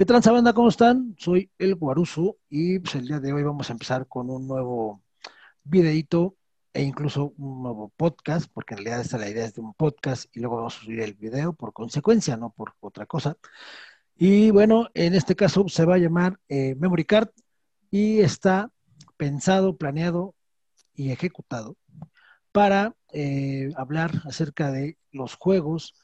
¿Qué tal, banda? ¿Cómo están? Soy el Guaruso y pues, el día de hoy vamos a empezar con un nuevo videito e incluso un nuevo podcast, porque en realidad esta la idea es de un podcast y luego vamos a subir el video por consecuencia, no por otra cosa. Y bueno, en este caso se va a llamar eh, Memory Card y está pensado, planeado y ejecutado para eh, hablar acerca de los juegos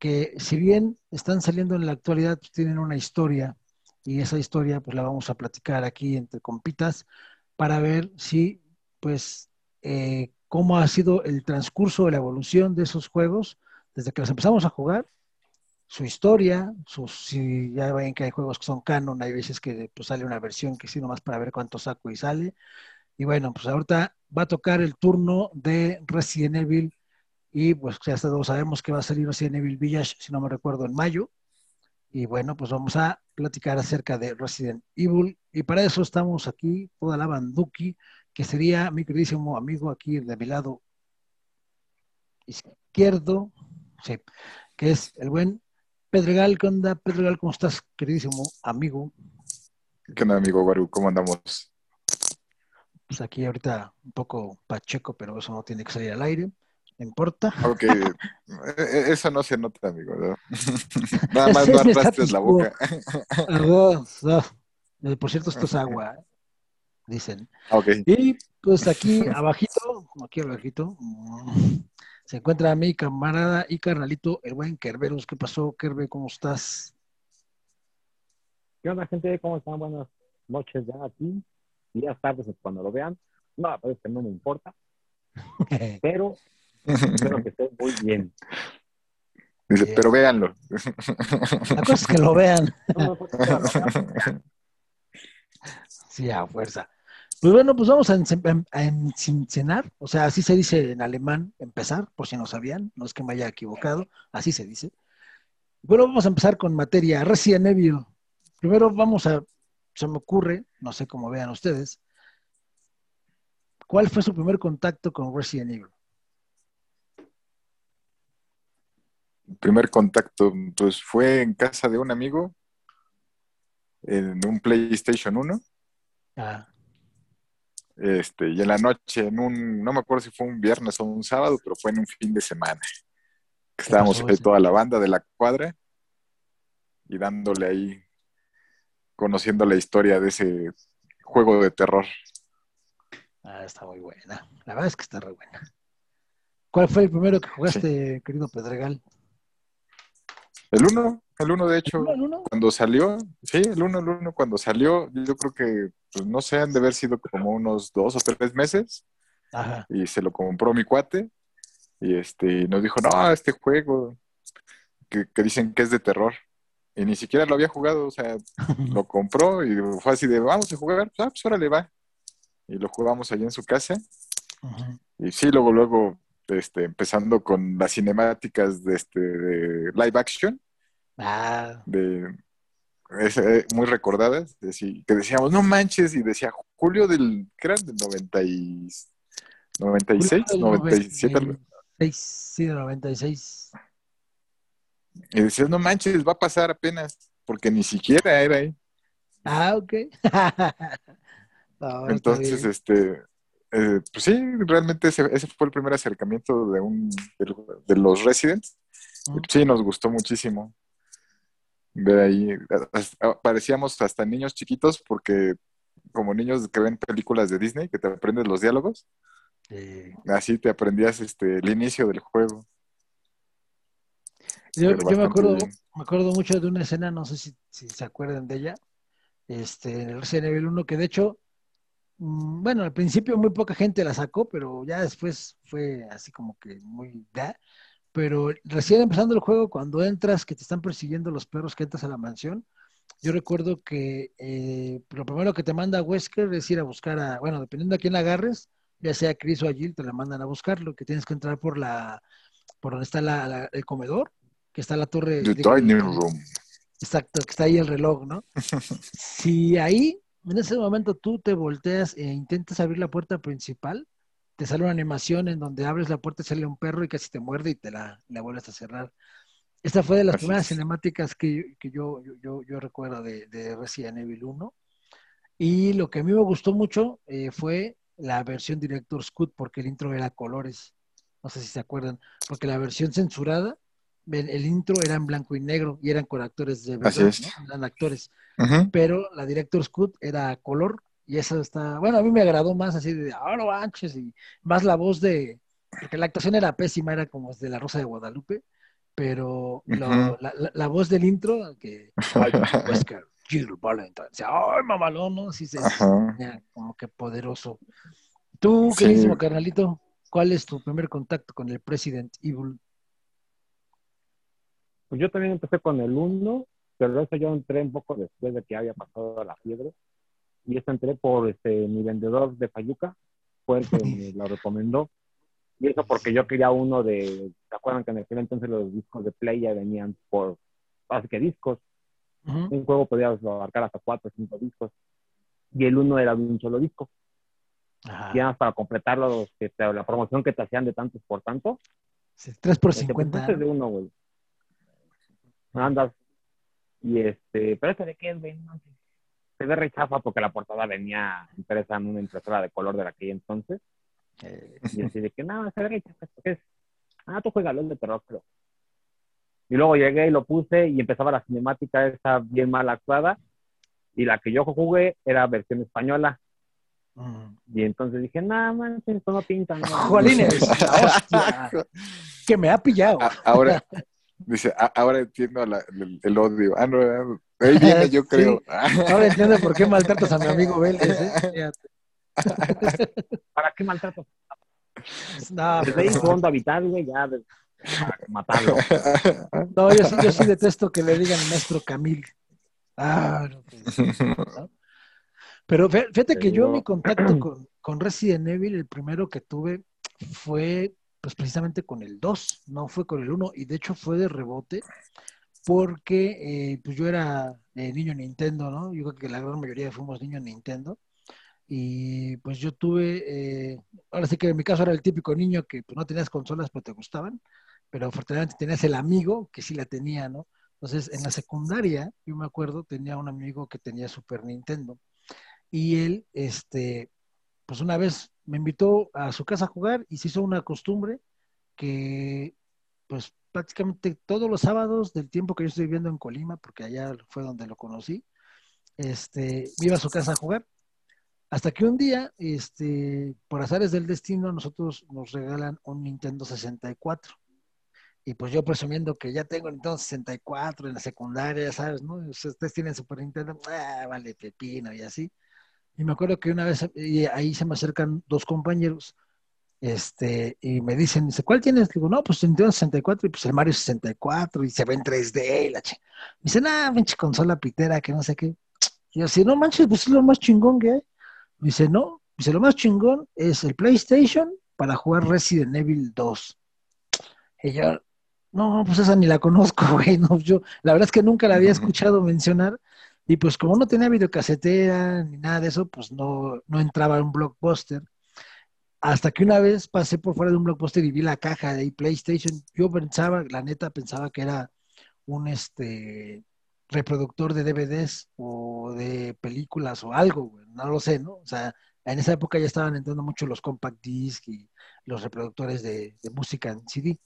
que si bien están saliendo en la actualidad, tienen una historia y esa historia pues la vamos a platicar aquí entre compitas para ver si pues eh, cómo ha sido el transcurso de la evolución de esos juegos desde que los empezamos a jugar, su historia, sus, si ya ven que hay juegos que son canon, hay veces que pues, sale una versión que sí nomás para ver cuánto saco y sale. Y bueno, pues ahorita va a tocar el turno de Resident Evil y pues ya todos sabemos que va a salir Resident Evil Village, si no me recuerdo, en mayo. Y bueno, pues vamos a platicar acerca de Resident Evil. Y para eso estamos aquí, toda la banduki, que sería mi queridísimo amigo aquí de mi lado izquierdo, sí, que es el buen Pedregal. ¿Qué onda, Pedregal? ¿Cómo estás, queridísimo amigo? ¿Qué onda, amigo Guaru? ¿Cómo andamos? Pues aquí ahorita un poco pacheco, pero eso no tiene que salir al aire importa? Ok, e, e, eso no se nota, amigo. Nada más no arrastres la boca. Por cierto, esto es agua, dicen. Okay. Y pues aquí abajito, aquí abajito, se encuentra mi camarada y carnalito, el buen Kerberos. ¿Qué pasó, Kerbe? ¿Cómo estás? ¿Qué onda, gente? ¿Cómo están? Buenas noches ya aquí. Días tardes cuando lo vean. No, pues que no me importa. Pero Espero que esté muy bien. Dice, pero véanlo. La cosa es que lo vean. sí, a fuerza. Pues bueno, pues vamos a, encenar, o sea, así se dice en alemán, empezar, por si no sabían, no es que me haya equivocado, así se dice. Bueno, vamos a empezar con materia Resident Evil. Primero vamos a, se me ocurre, no sé cómo vean ustedes, ¿cuál fue su primer contacto con Resident Evil? Primer contacto, pues fue en casa de un amigo, en un PlayStation 1. Ah. Este, y en la noche, en un, no me acuerdo si fue un viernes o un sábado, pero fue en un fin de semana. Estábamos ahí toda la banda de la cuadra y dándole ahí, conociendo la historia de ese juego de terror. Ah, está muy buena. La verdad es que está re buena. ¿Cuál fue el primero que jugaste, querido Pedregal? El 1, el 1 de hecho, cuando salió, sí, el 1, el 1 cuando salió, yo creo que, pues, no sé, han de haber sido como unos dos o tres meses. Ajá. Y se lo compró mi cuate. Y este, nos dijo, no, este juego, que, dicen que es de terror. Y ni siquiera lo había jugado, o sea, lo compró y fue así de, vamos a jugar, ah, pues órale, va. Y lo jugamos allí en su casa. Y sí, luego, luego este, empezando con las cinemáticas de, este, live action. Ah. De, eh, muy recordadas, que decíamos, no manches, y decía Julio del, ¿qué eran? Del 90 y, 96, 97. sí, 96. Y decías, no manches, va a pasar apenas, porque ni siquiera era ahí. Ah, ok. Entonces, este, eh, pues sí, realmente ese, fue el primer acercamiento de, un, de, los Residents. Sí, nos gustó muchísimo ver ahí. Parecíamos hasta niños chiquitos porque como niños que ven películas de Disney, que te aprendes los diálogos. Así te aprendías este, el inicio del juego. Yo, me acuerdo, me acuerdo mucho de una escena, no sé si, si se acuerdan de ella, este, en el Resident Evil 1, que de hecho bueno, al principio muy poca gente la sacó, pero ya después fue así como que muy da. Pero recién empezando el juego, cuando entras, que te están persiguiendo los perros que entras a la mansión, yo recuerdo que eh, lo primero que te manda Wesker es ir a buscar a, bueno, dependiendo a quién agarres, ya sea Chris o Agil, te la mandan a buscarlo, que tienes que entrar por la, por donde está la, el comedor, que está la torre. The dining room. Exacto, que está ahí el reloj, ¿no? si ahí en ese momento tú te volteas e intentas abrir la puerta principal, te sale una animación en donde abres la puerta, sale un perro y casi te muerde y te la, vuelves a cerrar. Esta fue de las primeras cinemáticas que, yo, yo, yo, recuerdo de, de, Resident Evil 1. Y lo que a mí me gustó mucho eh, fue la versión Director's Cut, porque el intro era colores. No sé si se acuerdan, porque la versión censurada, el, intro era en blanco y negro y eran con actores de verdad, ¿no? eran actores. Pero la Director's Cut era color y eso está, bueno, a mí me agradó más así de, ahora oh, anches y más la voz de, porque la actuación era pésima, era como de la Rosa de Guadalupe, pero la, voz del intro, que Jill Valentine, ¡ay, mamalón! ¿no? Así se como que poderoso. Tú, queridísimo carnalito, ¿cuál es tu primer contacto con el President Evil? Pues yo también empecé con el 1, pero eso yo entré un poco después de que había pasado la fiebre. Y eso entré por este, mi vendedor de Fayuca, fue el que me lo recomendó. Y eso porque yo quería uno de, ¿se acuerdan que en aquel entonces los discos de Play ya venían por, así que discos? Un juego podía abarcar hasta cuatro o cinco discos. Y el uno era de un solo disco. Y además para completarlo, la promoción que te hacían de tantos por tanto. Sí, 3 por 50. de uno, güey. Andas. Y este, pero este de qué es, güey. Se ve rechaza porque la portada venía impresa en una impresora de color de aquel entonces. Eh, y así de que, no, se ve es. Ah, tú juegas el de terror, pero. Y luego llegué y lo puse y empezaba la cinemática esa bien mal actuada. Y la que yo jugué era versión española. Mm. Y entonces dije, no, man, esto no pinta. No. Jolines, que me ha pillado. ahora, dice, ahora entiendo el, odio. Ah, no, ahí viene, yo creo. ahora entiendo por qué maltratas a mi amigo Vélez. ¿eh? ¿Para qué maltrato? No, desde ahí fondo vital, güey, ya matarlo. No, yo sí, yo sí detesto que le digan maestro Camil. Ah, no, Pero fíjate que yo mi contacto con, con, Resident Evil, el primero que tuve fue pues precisamente con el 2, no fue con el 1, y de hecho fue de rebote, porque eh, pues yo era eh, niño Nintendo, ¿no? Yo creo que la gran mayoría fuimos niños Nintendo, y pues yo tuve, eh, ahora sí que en mi caso era el típico niño que pues, no tenías consolas pero te gustaban, pero afortunadamente tenías el amigo que sí la tenía, ¿no? Entonces en la secundaria, yo me acuerdo, tenía un amigo que tenía Super Nintendo y él, este, pues una vez me invitó a su casa a jugar y se hizo una costumbre que pues prácticamente todos los sábados del tiempo que yo estoy viviendo en Colima, porque allá fue donde lo conocí, este, iba a su casa a jugar hasta que un día, este, por azares del destino, nosotros nos regalan un Nintendo 64. Y pues yo presumiendo que ya tengo Nintendo 64 en la secundaria, ¿sabes? ¿no? Ustedes tienen Super Nintendo, ah, vale, pepino y así. Y me acuerdo que una vez y ahí se me acercan dos compañeros este, y me dicen, dice, ¿cuál tienes? Digo, no, pues Nintendo 64 y pues el Mario 64 y se ve en 3D. La che. Me dicen, ah, pinche consola pitera, que no sé qué. Y yo, si no manches, pues es lo más chingón que hay. Dice, no, dice, lo más chingón es el PlayStation para jugar Resident Evil 2. Y yo, no, pues esa ni la conozco, güey. No, yo, la verdad es que nunca la había escuchado mencionar. Y pues como no tenía videocasetera ni nada de eso, pues no, no entraba en un blockbuster. Hasta que una vez pasé por fuera de un blockbuster y vi la caja de PlayStation. Yo pensaba, la neta, pensaba que era un este reproductor de DVDs o de películas o algo, no lo sé, ¿no? O sea, en esa época ya estaban entrando mucho los compact disc y los reproductores de, música en CD.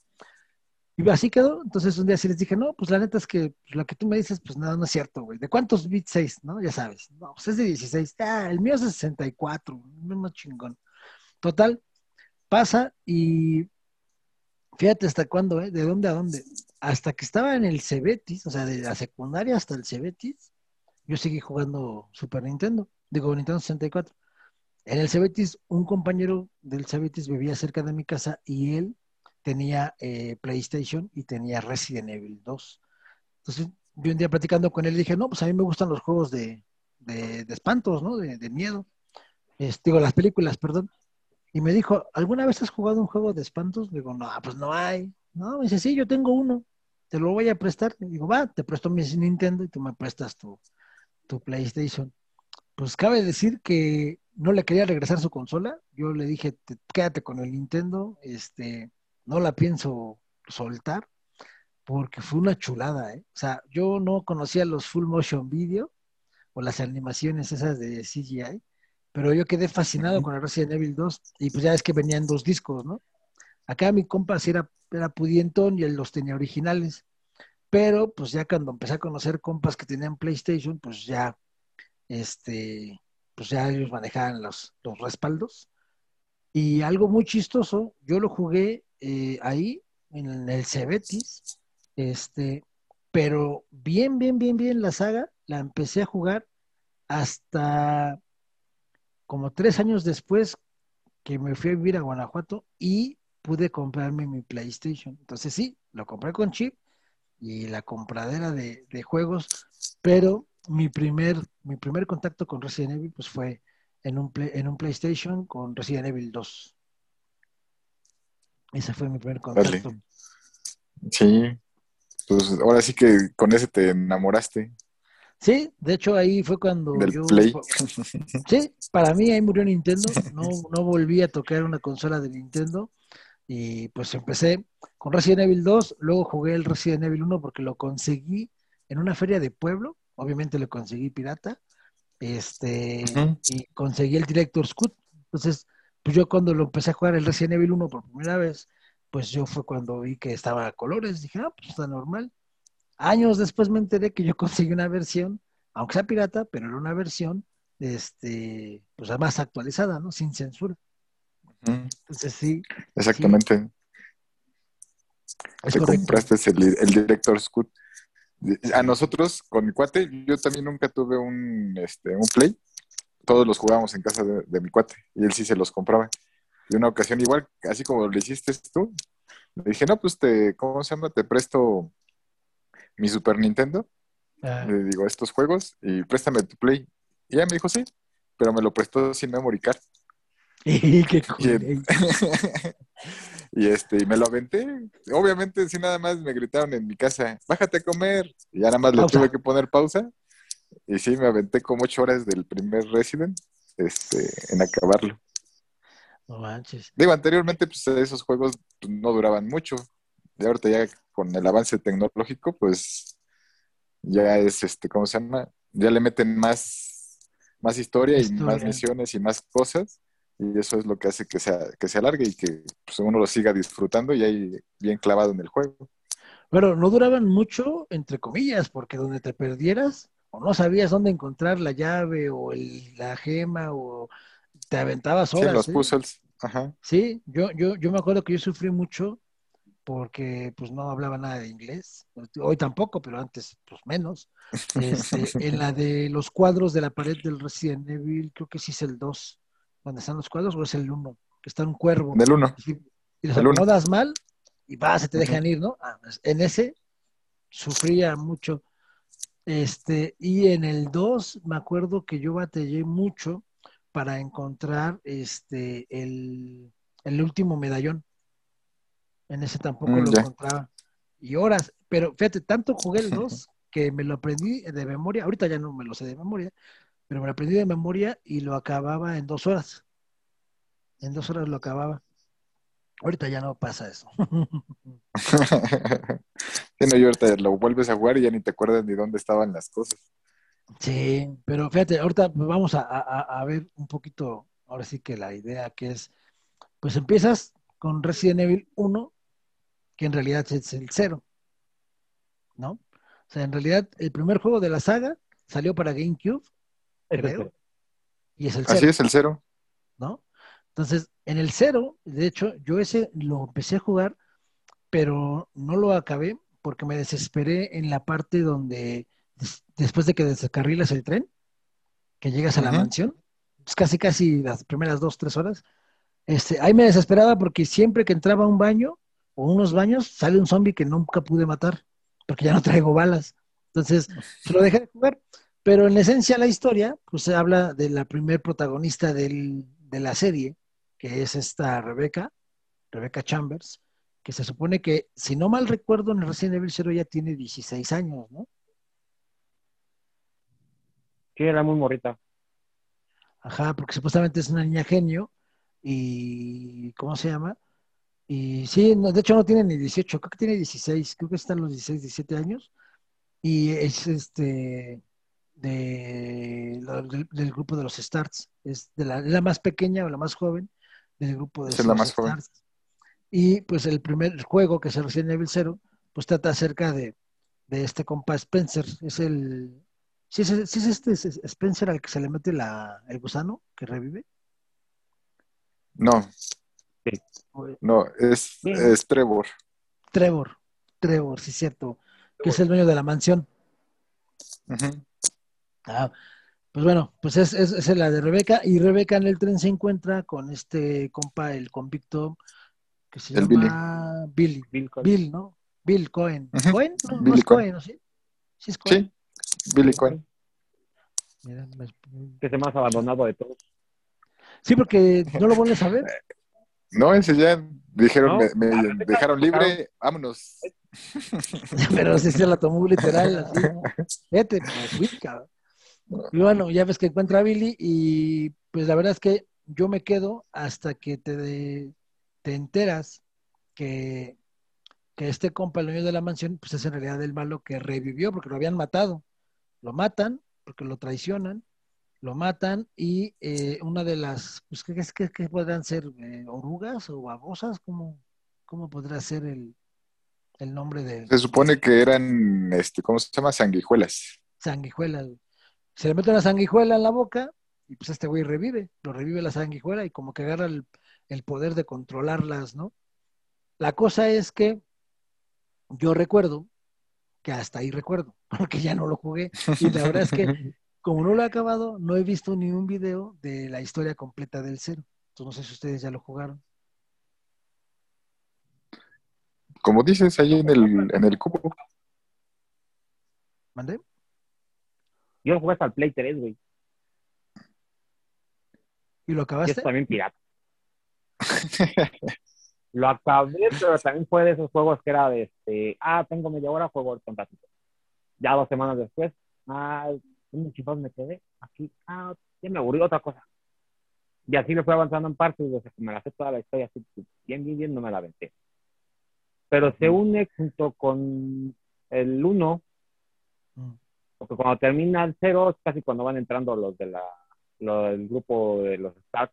Y así quedó. Entonces un día sí les dije, no, pues la neta es que lo que tú me dices, pues nada, no es cierto, güey. ¿De cuántos bits 6? ¿No? Ya sabes. No, pues es de 16. Ah, el mío es de 64. No chingón. Total, pasa y fíjate hasta cuándo, ¿eh? ¿De dónde a dónde? hasta que estaba en el Cebetis, o sea, de la secundaria hasta el Cebetis, yo seguí jugando Super Nintendo, digo Nintendo 64. En el Cebetis, un compañero del Cebetis vivía cerca de mi casa y él tenía eh, PlayStation y tenía Resident Evil 2. Entonces, yo un día platicando con él dije, no, pues a mí me gustan los juegos de, de, espantos, ¿no? De, miedo. digo, las películas, perdón. Y me dijo, ¿alguna vez has jugado un juego de espantos? Digo, no, pues no hay. No, me dice, sí, yo tengo uno te lo voy a prestar. Y digo, va, te presto mi Nintendo y tú me prestas tu, tu PlayStation. Pues cabe decir que no le quería regresar su consola. Yo le dije, quédate con el Nintendo, este, no la pienso soltar. porque fue una chulada, ¿eh? O sea, yo no conocía los full motion video o las animaciones esas de CGI, pero yo quedé fascinado con el Resident Evil 2 y pues ya es que venían dos discos, ¿no? Acá mi compa sí era, era pudientón y él los tenía originales, pero pues ya cuando empecé a conocer compas que tenían PlayStation, pues ya, este, pues ya ellos manejaban los, los respaldos. Y algo muy chistoso, yo lo jugué eh, ahí en el Cebetis, este, pero bien, bien, bien, bien la saga la empecé a jugar hasta como tres años después que me fui a vivir a Guanajuato y pude comprarme mi PlayStation. Entonces sí, lo compré con chip y la compradera de, juegos, pero mi primer, mi primer contacto con Resident Evil pues fue en un, en un PlayStation con Resident Evil 2. Ese fue mi primer contacto. Sí, pues ahora sí que con ese te enamoraste. Sí, de hecho ahí fue cuando Del Play. Sí, para mí ahí murió Nintendo. No, no volví a tocar una consola de Nintendo. Y pues empecé con Resident Evil 2, luego jugué el Resident Evil 1 porque lo conseguí en una feria de pueblo. Obviamente lo conseguí pirata. Este, y conseguí el Director's Cut. Entonces, pues yo cuando lo empecé a jugar el Resident Evil 1 por primera vez, pues yo fue cuando vi que estaba a colores, dije, ah, pues está normal. Años después me enteré que yo conseguí una versión, aunque sea pirata, pero era una versión, este, pues más actualizada, ¿no? Sin censura. Entonces sí. Exactamente. Te compraste el, el Director Scoot. A nosotros, con mi cuate, yo también nunca tuve un, este, un Play. Todos los jugábamos en casa de, de mi cuate y él sí se los compraba. Y una ocasión igual, así como lo hiciste tú, le dije, no, pues te, ¿cómo se llama? Te presto mi Super Nintendo. Ah. Le digo, estos juegos y préstame tu Play. Y ella me dijo, sí, pero me lo prestó sin memory card. y, y este, y me lo aventé. Obviamente, si nada más me gritaron en mi casa, bájate a comer. Y ya nada más le tuve que poner pausa. Y sí, me aventé como ocho horas del primer Resident este, en acabarlo. No manches. Digo, anteriormente, pues esos juegos no duraban mucho. Y ahorita ya con el avance tecnológico, pues ya es, este, ¿cómo se llama? Ya le meten más, más historia, y más misiones y más cosas. Y eso es lo que hace que, sea, que se alargue y que pues, uno lo siga disfrutando y ahí bien clavado en el juego. Pero no duraban mucho, entre comillas, porque donde te perdieras o no sabías dónde encontrar la llave o la gema o te aventabas horas. Sí, los ¿eh? puzzles. Ajá. Sí, yo, yo, yo me acuerdo que yo sufrí mucho porque pues no hablaba nada de inglés. Hoy tampoco, pero antes pues menos. Este, en la de los cuadros de la pared del Resident Evil, creo que sí es el 2, donde están los cuadros, o es el 1, que está un cuervo. Del 1. Y, y los acomodas mal y va, se te dejan ir, ¿no? Ah, pues, en ese sufría mucho. Este, y en el 2 me acuerdo que yo batallé mucho para encontrar este el, último medallón. En ese tampoco mm, lo encontraba. Y horas, pero fíjate, tanto jugué el 2 que me lo aprendí de memoria. Ahorita ya no me lo sé de memoria, pero me lo aprendí de memoria y lo acababa en dos horas. En dos horas lo acababa. Ahorita ya no pasa eso. sí, no, y ahorita lo vuelves a jugar y ya ni te acuerdas ni dónde estaban las cosas. Sí, pero fíjate, ahorita vamos a, ver un poquito, ahora sí que la idea que es, pues empiezas con Resident Evil 1, que en realidad es el 0, ¿no? O sea, en realidad el primer juego de la saga salió para GameCube, creo, y es el 0. Así es, el 0. ¿No? Entonces, en el 0, de hecho, yo ese lo empecé a jugar, pero no lo acabé porque me desesperé en la parte donde después de que descarrilas el tren, que llegas a la mansión, pues casi casi las primeras dos, tres horas, este, ahí me desesperaba porque siempre que entraba a un baño o unos baños, sale un zombie que nunca pude matar, porque ya no traigo balas. Entonces, se lo dejé de jugar. Pero en esencia la historia, pues se habla de la primer protagonista de la serie, que es esta Rebeca, Rebeca Chambers, que se supone que, si no mal recuerdo, en el Resident Evil 0 ya tiene 16 años, ¿no? Sí, era muy morrita. Ajá, porque supuestamente es una niña genio y ¿cómo se llama? Y sí, de hecho no tiene ni 18, creo que tiene 16, creo que están los 16, 17 años. Y es este de, del, grupo de los Starts, es de la, más pequeña o la más joven del grupo de es la más Starts. Y pues el primer juego, que es el Resident Evil 0, pues trata acerca de, de este compa Spencer. Es el. ¿Sí es, es este Spencer al que se le mete la, el gusano que revive? No. No, es, es Trevor. Trevor, Trevor, sí es cierto, que es el dueño de la mansión. Ah, pues bueno, pues es, es, la de Rebeca, y Rebeca en el tren se encuentra con este compa, el convicto, que se llama Billy. Bill, ¿no? Bill Cohen. ¿Cohen? No, es Cohen, ¿no? ¿Sí? ¿Sí es Cohen? Sí, Billy Cohen. Que es el más abandonado de todos. Sí, porque no lo vuelves a ver. No, ese ya dijeron, me, dejaron libre, vámonos. Pero si se la tomó literal, así. Vete, pues, Y bueno, ya ves que encuentra a Billy y pues la verdad es que yo me quedo hasta que te, te enteras que, que este compa, el dueño de la mansión, pues es en realidad el malo que revivió porque lo habían matado. Lo matan porque lo traicionan lo matan y eh, una de las, pues, ¿qué, qué, qué podrán ser? Eh, ¿Orugas o babosas? ¿Cómo, ¿Cómo podrá ser el, el nombre de...? Se supone que eran, este, ¿cómo se llama? Sanguijuelas. Sanguijuelas. Se le mete una sanguijuela en la boca y pues este güey revive, lo revive la sanguijuela y como que agarra el, el poder de controlarlas, ¿no? La cosa es que yo recuerdo que hasta ahí recuerdo, porque ya no lo jugué. Y la verdad es que como no lo he acabado, no he visto ni un video de la historia completa del cero. Entonces no sé si ustedes ya lo jugaron. Como dices ahí en el, en el cubo. ¿Mandé? Yo lo jugué hasta el Play 3, güey. ¿Y lo acabaste? Y también pirata. lo acabé, pero también fue de esos juegos que era de este, ah, tengo media hora, juego el ratito. Ya dos semanas después, ah, un me quedé aquí, ah, ya me aburrí otra cosa. Y así me fui avanzando en partes, o sea, me la sé toda la historia, así, bien, bien, bien, no me la aventé. Pero se une junto con el 1, mm. Porque cuando termina el 0 es casi cuando van entrando los de la, del grupo de los Stark.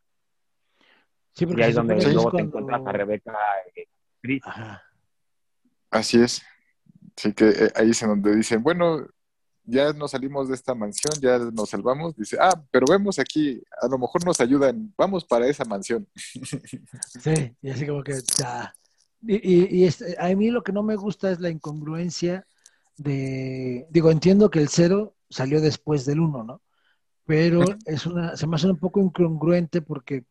Sí, porque y ahí es donde luego te encuentras a Rebeca y Chris. Así es. Sí que eh, ahí es en donde dicen, bueno, ya nos salimos de esta mansión, ya nos salvamos, dice, ah, pero vemos aquí, a lo mejor nos ayudan, vamos para esa mansión. Sí, y así como que ya. Y, a mí lo que no me gusta es la incongruencia de, digo, entiendo que el cero salió después del uno, ¿no? Pero es una, se me hace un poco incongruente porque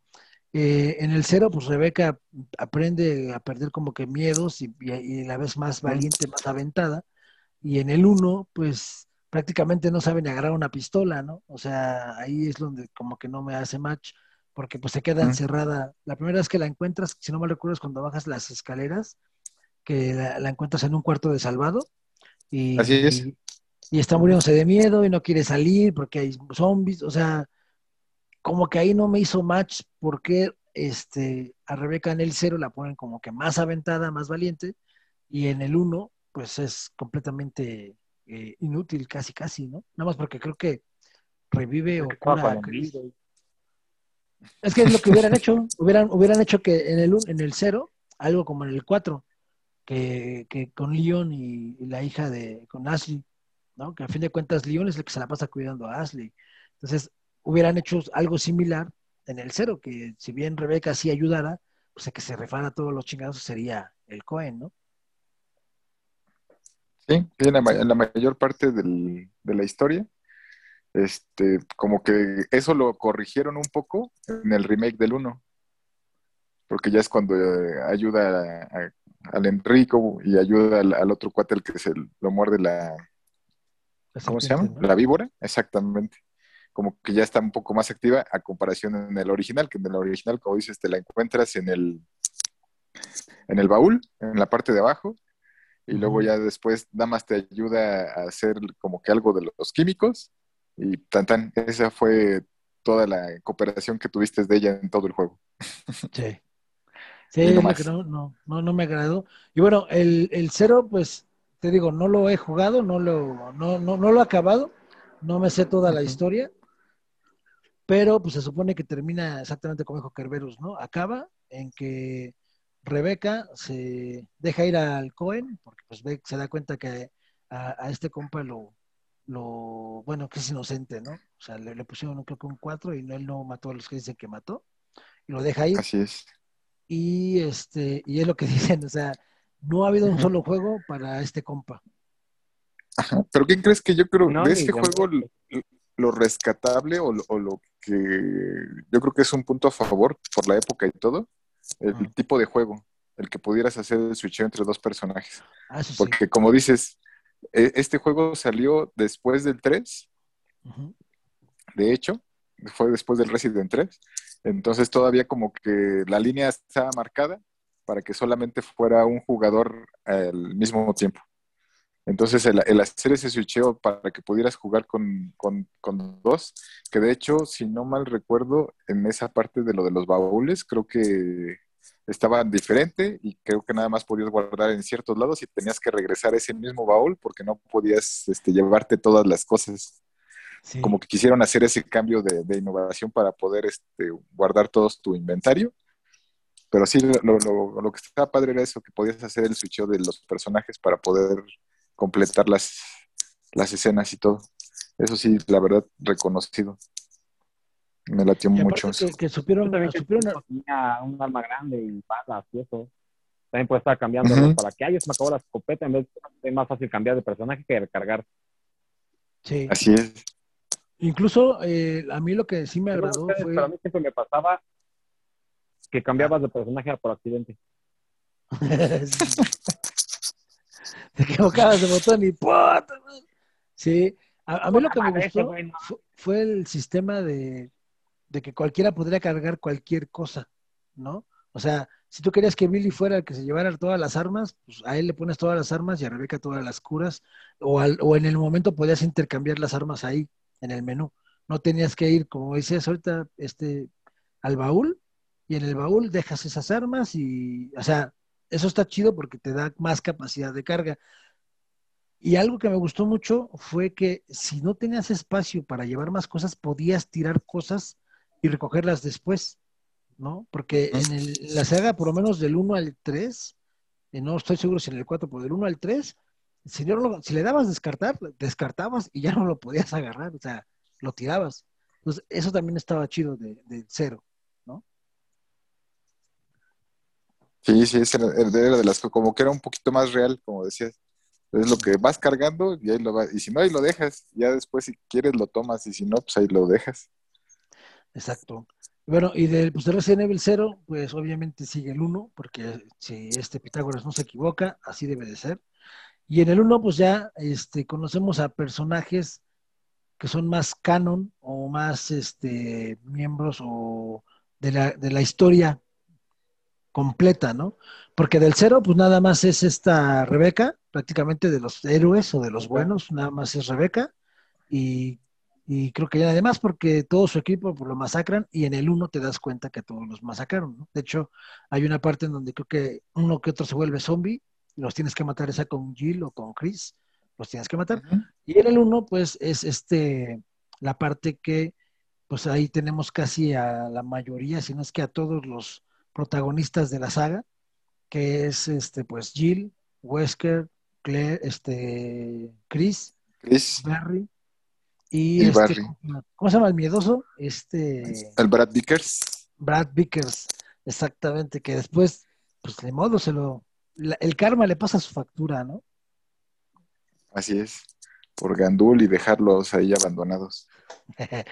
eh, en el cero, pues Rebeca aprende a perder como que miedos y, y, la vez más valiente, más aventada. Y en el uno, pues prácticamente no sabe ni agarrar una pistola, ¿no? O sea, ahí es donde como que no me hace match, porque pues se queda encerrada. La primera vez que la encuentras, si no me recuerdo, es cuando bajas las escaleras, que la, encuentras en un cuarto de salvado. Y, Así es. Y, está muriéndose de miedo y no quiere salir porque hay zombies, o sea, como que ahí no me hizo match porque este, a Rebeca en el cero la ponen como que más aventada, más valiente, y en el uno, pues es completamente eh, inútil casi, casi, ¿no? Nada más porque creo que revive o cura. Es que es lo que hubieran hecho, hubieran, hubieran hecho que en el, en el cero, algo como en el 4, que, que con Leon y, la hija de, con Ashley, ¿no? Que a fin de cuentas Leon es el que se la pasa cuidando a Ashley. Entonces, hubieran hecho algo similar en el cero, que si bien Rebeca sí ayudara, pues a que se refara todos los chingados sería el Cohen, ¿no? Sí, en la, mayor parte de la historia. Este, como que eso lo corrigieron un poco en el remake del 1. Porque ya es cuando eh, ayuda al Enrico y ayuda al, otro cuate el que se lo muerde la. ¿Cómo se llama? La víbora, exactamente. Como que ya está un poco más activa a comparación en el original, que en el original, como dices, te la encuentras en el, en el baúl, en la parte de abajo, y luego ya después nada más te ayuda a hacer como que algo de los químicos y tan tan, esa fue toda la cooperación que tuviste de ella en todo el juego. Sí. Sí, no, no, no, no, me agradó. Y bueno, el, el cero, pues, te digo, no lo he jugado, no lo, no, no, no lo he acabado, no me sé toda la historia, pero pues se supone que termina exactamente como dijo Kerberus, ¿no? Acaba en que Rebeca se deja ir al Cohen, porque pues ve, se da cuenta que a, este compa lo, lo, bueno, que es inocente, ¿no? O sea, le, pusieron creo que un 4 y no, él no mató a los que dicen que mató, y lo deja ir. Así es. Y este, y es lo que dicen, o sea, no ha habido un solo juego para este compa. Ajá. Pero ¿qué crees que yo creo de este juego lo, rescatable o, lo que yo creo que es un punto a favor por la época y todo? El tipo de juego, el que pudieras hacer el switch entre dos personajes. Ah, Porque como dices, e, este juego salió después del 3. De hecho, fue después del Resident 3. Entonces todavía como que la línea estaba marcada para que solamente fuera un jugador al mismo tiempo. Entonces el, hacer ese switcheo para que pudieras jugar con, dos, que de hecho, si no mal recuerdo, en esa parte de lo de los baúles, creo que estaban diferente y creo que nada más podías guardar en ciertos lados y tenías que regresar a ese mismo baúl porque no podías este, llevarte todas las cosas. Como que quisieron hacer ese cambio de, innovación para poder este, guardar todo tu inventario. Pero sí, lo, lo, que estaba padre era eso, que podías hacer el switcheo de los personajes para poder completar las, las escenas y todo. Eso sí, la verdad, reconocido. Me latió mucho. Que, que supieron, también supieron... un arma grande y balas y eso. También puede estar cambiando para que, ay, se me acabó la escopeta, en vez de es más fácil cambiar de personaje que recargar. Sí. Así es. Incluso eh, a mí lo que sí me agradó fue... Para mí siempre me pasaba que cambiabas de personaje por accidente. te equivocabas de botón y Sí, a, mí lo que me gustó fue, el sistema de, que cualquiera podría cargar cualquier cosa, ¿no? O sea, si tú querías que Billy fuera el que se llevara todas las armas, pues a él le pones todas las armas y a Rebeca todas las curas, o, o en el momento podías intercambiar las armas ahí, en el menú. No tenías que ir, como decías ahorita, este, al baúl, y en el baúl dejas esas armas y, o sea, eso está chido porque te da más capacidad de carga. Y algo que me gustó mucho fue que si no tenías espacio para llevar más cosas, podías tirar cosas y recogerlas después, ¿no? Porque en la saga, por lo menos del 1 al 3, y no estoy seguro si en el 4, pero del 1 al 3, si, si le dabas descartar, descartabas y ya no lo podías agarrar, o sea, lo tirabas. Entonces, eso también estaba chido de, de cero. Sí, sí, es el, de las como que era un poquito más real, como decías. Es lo que vas cargando y ahí lo vas. Y si no, ahí lo dejas. Ya después, si quieres, lo tomas. Y si no, pues ahí lo dejas. Exacto. Bueno, y del, pues, de Resident Evil 0, pues obviamente sigue el 1, porque si este Pitágoras no se equivoca, así debe de ser. Y en el 1, pues ya este, conocemos a personajes que son más canon o más este, miembros o de la, de la historia completa, ¿no? Porque del cero, pues nada más es esta Rebeca, prácticamente de los héroes o de los buenos, nada más es Rebeca. Y, creo que ya además porque todo su equipo pues, lo masacran y en el uno te das cuenta que todos los masacraron, ¿no? De hecho, hay una parte en donde creo que uno que otro se vuelve zombie los tienes que matar, esa con Jill o con Chris, los tienes que matar. Y en el uno, pues es este, la parte que, pues ahí tenemos casi a la mayoría, si no es que a todos los protagonistas de la saga, que es este, pues Jill, Wesker, Claire, este, Chris, Barry y, este, ¿cómo se llama el miedoso? Este el Brad Vickers. Brad Vickers, exactamente, que después, pues de modo se lo, el karma le pasa su factura, ¿no? Así es, por Gandul y dejarlos ahí abandonados.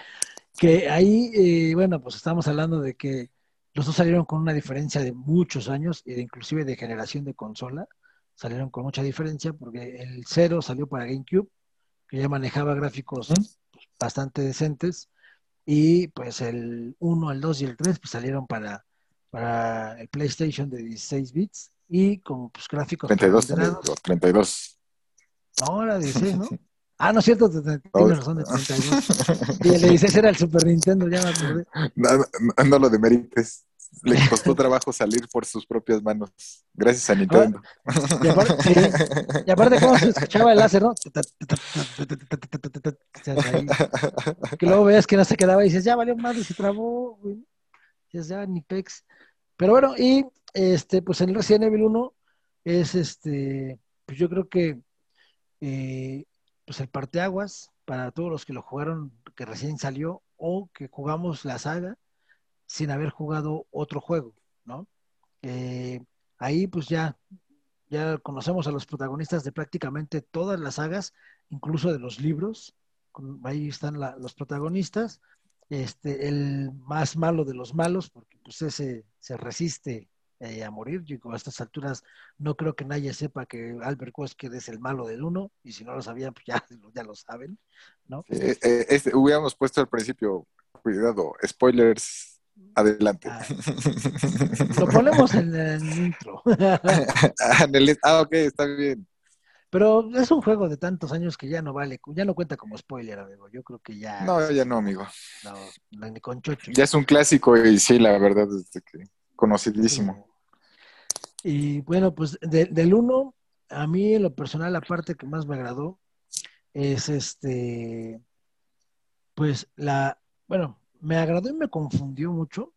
que ahí, eh, bueno, pues estamos hablando de que los dos salieron con una diferencia de muchos años, e inclusive de generación de consola. Salieron con mucha diferencia porque el 0 salió para GameCube, que ya manejaba gráficos bastante decentes, y pues el 1, el 2 y el 3 pues salieron para, para el PlayStation de 16 bits y con pues, gráficos 32, 32. No, era 16, ¿no? Ah, no es cierto, tienes razón, de 32. Y el 16 era el Super Nintendo, ya me acordé. No, no, no lo demerites. le costó trabajo salir por sus propias manos, gracias a Nintendo. Y aparte, cómo se escuchaba el láser, ¿no? Que luego veías que no se quedaba y dices, ya valió más y se trabó, Ya, ni pex. Pero bueno, y este, pues en el Resident Evil 1 es este, pues yo creo que eh, pues el parteaguas para todos los que lo jugaron, que recién salió, o que jugamos la saga sin haber jugado otro juego, ¿no? Eh, ahí pues ya, ya conocemos a los protagonistas de prácticamente todas las sagas, incluso de los libros, ahí están los protagonistas, este, el más malo de los malos, porque pues ese se resiste eh, a morir. Yo a estas alturas no creo que nadie sepa que Albert Wesker es el malo del uno, y si no lo sabían, pues ya, ya lo saben, ¿no? Eh, eh, este, hubiéramos puesto al principio, cuidado, spoilers, adelante. Ah, lo ponemos en el intro. ah, ok, está bien. Pero es un juego de tantos años que ya no vale, ya no cuenta como spoiler, amigo. Yo creo que ya. No, ya no, amigo. No, ni con chocho. Ya es un clásico y sí, la verdad, es que conocidísimo. Y bueno, pues del uno, a mí en lo personal, la parte que más me agradó es este, pues la, bueno, me agradó y me confundió mucho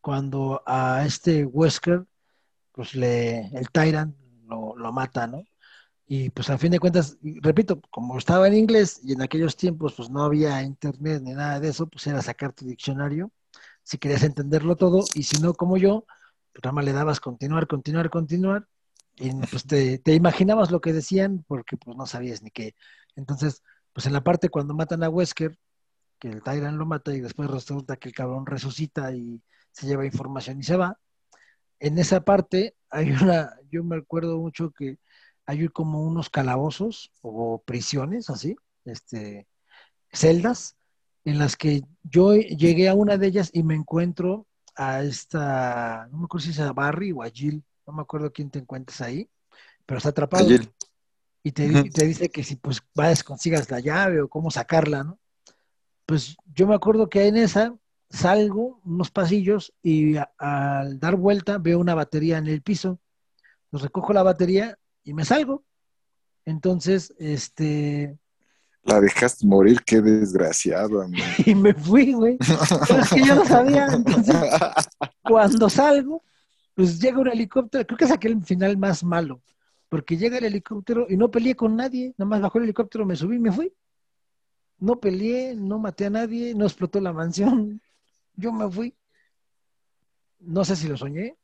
cuando a este Wesker, pues le, el Tyrant lo, lo mata, ¿no? Y pues a fin de cuentas, repito, como estaba en inglés y en aquellos tiempos pues no había internet ni nada de eso, pues era sacar tu diccionario si querías entenderlo todo y si no como yo, pues nada más le dabas continuar, continuar, continuar y pues te, imaginabas lo que decían porque pues no sabías ni qué. Entonces, pues en la parte cuando matan a Wesker, que el Tyrant lo mata y después resulta que el cabrón resucita y se lleva información y se va. En esa parte hay una, yo me acuerdo mucho que hay como unos calabozos o prisiones así, este, celdas, en las que yo llegué a una de ellas y me encuentro a esta, no me acuerdo si es a Barry o a Jill, no me acuerdo quién te encuentras ahí, pero está atrapado. Y te, te, dice que si pues vas, consigas la llave o cómo sacarla, ¿no? Pues yo me acuerdo que en esa salgo unos pasillos y al dar vuelta veo una batería en el piso. Pues recojo la batería y me salgo. Entonces, este, la dejaste morir, qué desgraciado, amigo. Y me fui, güey. Pero es que yo no sabía. Entonces, cuando salgo, pues llega un helicóptero. Creo que es aquel final más malo. Porque llega el helicóptero y no peleé con nadie. Nada más bajó el helicóptero, me subí y me fui. No peleé, no maté a nadie, no explotó la mansión. Yo me fui. No sé si lo soñé,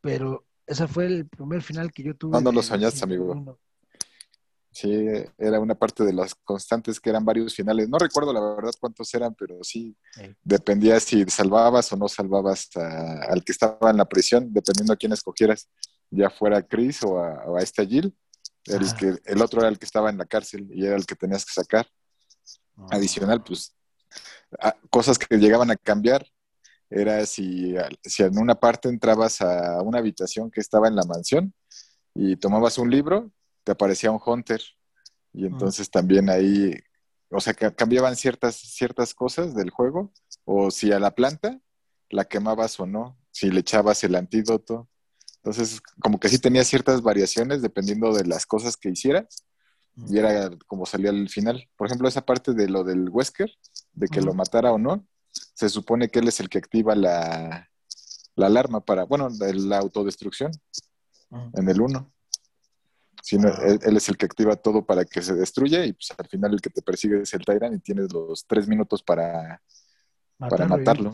pero ese fue el primer final que yo tuve. ¿Cuándo lo soñaste, amigo? Sí, era una parte de las constantes que eran varios finales. No recuerdo la verdad cuántos eran, pero sí, dependía si salvabas o no salvabas al que estaba en la prisión, dependiendo a quién escogieras, ya fuera Chris o a, esta Jill. El, que, el otro era el que estaba en la cárcel y era el que tenías que sacar. Ah. Adicional, pues, cosas que llegaban a cambiar era si, si en una parte entrabas a una habitación que estaba en la mansión y tomabas un libro, te aparecía un Hunter. Y entonces también ahí, o sea, que cambiaban ciertas, ciertas cosas del juego, o si a la planta la quemabas o no, si le echabas el antídoto. Entonces, como que sí tenía ciertas variaciones dependiendo de las cosas que hicieras. Y era como salía al final. Por ejemplo, esa parte de lo del Wesker, de que lo matara o no, se supone que él es el que activa la, la alarma para, bueno, la autodestrucción en el 1 él, es el que activa todo para que se destruya y pues al final el que te persigue es el Tyrant y tienes los tres minutos para matarlo.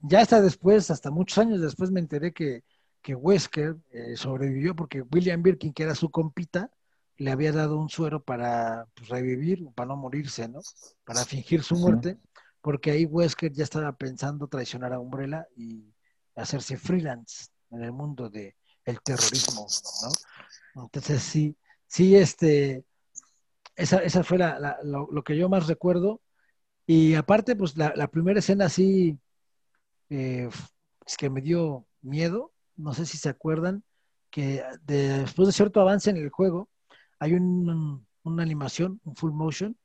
Ya hasta después, hasta muchos años después me enteré que, que Wesker eh, sobrevivió porque William Birkin, que era su compita, le había dado un suero para pues, revivir, para no morirse, ¿no? Para fingir su muerte, porque ahí Wesker ya estaba pensando traicionar a Umbrella y hacerse freelance en el mundo de, el terrorismo, ¿no? Entonces sí, sí, este, esa, esa fue la, lo, que yo más recuerdo. Y aparte, pues la, primera escena sí, eh, es que me dio miedo, no sé si se acuerdan, que después de cierto avance en el juego, hay una animación, un full motion,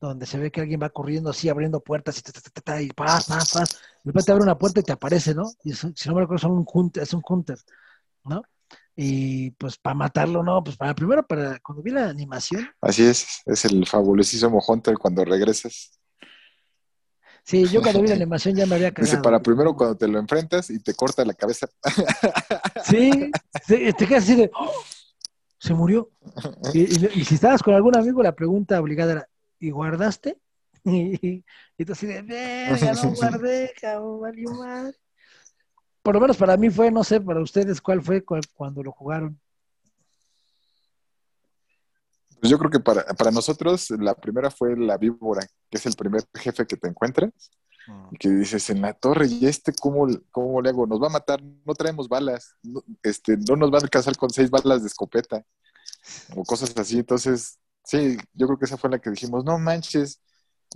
donde se ve que alguien va corriendo así, abriendo puertas y, y paz, paz, paz. De repente abre una puerta y te aparece, ¿no? Y si no me recuerdo, son un hunter, es un hunter, ¿no? Y pues para matarlo, no, pues para primero, para cuando vi la animación. Así es, es el fabulosísimo Hunter cuando regresas. Sí, yo cuando vi la animación ya me había cagado. Dice, para primero cuando te lo enfrentas y te corta la cabeza. Sí, te quedas así de, ¡oh! se murió. Y, si estabas con algún amigo, la pregunta obligada era, ¿y guardaste? Y, y tú así de, verga, no guardé, cabrón, valió mal por lo menos para mí fue, no sé, para ustedes, ¿cuál fue cuando lo jugaron? Pues yo creo que para, nosotros la primera fue la víbora, que es el primer jefe que te encuentras. Mm. Y que dices, en la torre, ¿y este cómo, cómo le hago? Nos va a matar, no traemos balas, no, este, no nos van a alcanzar con seis balas de escopeta, o cosas así. Entonces, sí, yo creo que esa fue la que dijimos, no manches.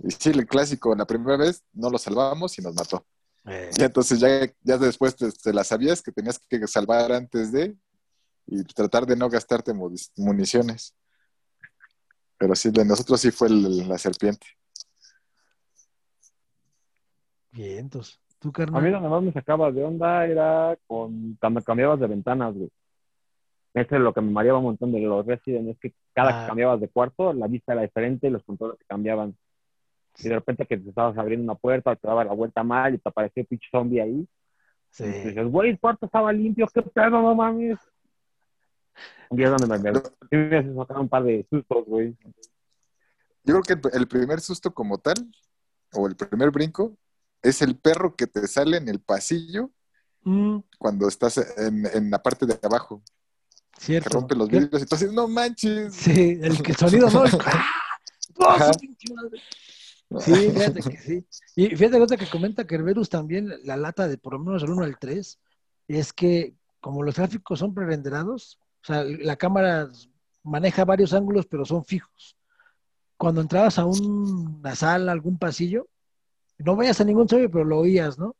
Y sí, el clásico, la primera vez no lo salvamos y nos mató. Eh. Y entonces ya, ya después te, la sabías que tenías que salvar antes de y tratar de no gastarte municiones. Pero sí, de nosotros sí fue la serpiente. Bien, entonces, ¿tú, carnal? A mí lo más me sacaba de onda era con cuando cambiabas de ventanas, güey. Eso es lo que me mareaba un montón de los Resident, es que cada que ah. cambiabas de cuarto, la vista era diferente y los controles se cambiaban. Y de repente que te estabas abriendo una puerta, te daba la vuelta mal y te apareció un pinche zombie ahí. Sí. Y dices, güey, el cuarto estaba limpio, qué pedo, no mames. Y es donde me, me, me sacar un par de sustos, güey. Yo creo que el, primer susto como tal, o el primer brinco, es el perro que te sale en el pasillo mm. cuando estás en, en, la parte de abajo. Cierto. Que rompe los vidrios y tú dices, no manches. Sí, el que sonido no. ¡Ah! Sí, fíjate que sí. Y fíjate que comenta Kerberus también, la lata de por lo menos el 1 al 3, es que como los gráficos son prerenderados, o sea, la cámara maneja varios ángulos, pero son fijos. Cuando entrabas a una sala, algún pasillo, no vayas a ningún sueño, pero lo oías, ¿no?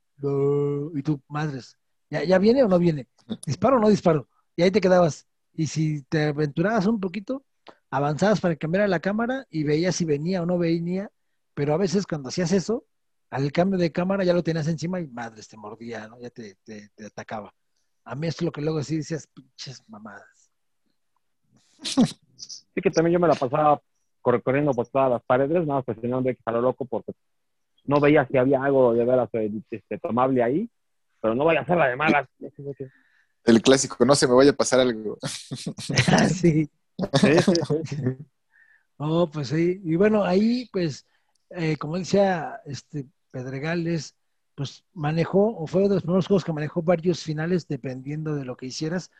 y tú, madres, ¿ya, ¿ya viene o no viene? ¿Disparo o no disparo? Y ahí te quedabas. Y si te aventurabas un poquito, avanzabas para cambiar la cámara y veías si venía o no venía pero a veces cuando hacías eso, al cambio de cámara ya lo tenías encima y madres, te mordía, ¿no? Ya te, te, atacaba. A mí esto es lo que luego sí decías, pinches mamadas. Sí que también yo me la pasaba corriendo por todas las paredes, nada más presionando que lo loco porque no veía si había algo de veras este, tomable ahí, pero no vaya a ser la de malas. El clásico, no se me vaya a pasar algo. sí. Oh, pues sí. Y bueno, ahí pues eh, como decía este Pedregales, pues manejó, o fue uno de los primeros juegos que manejó varios finales dependiendo de lo que hicieras,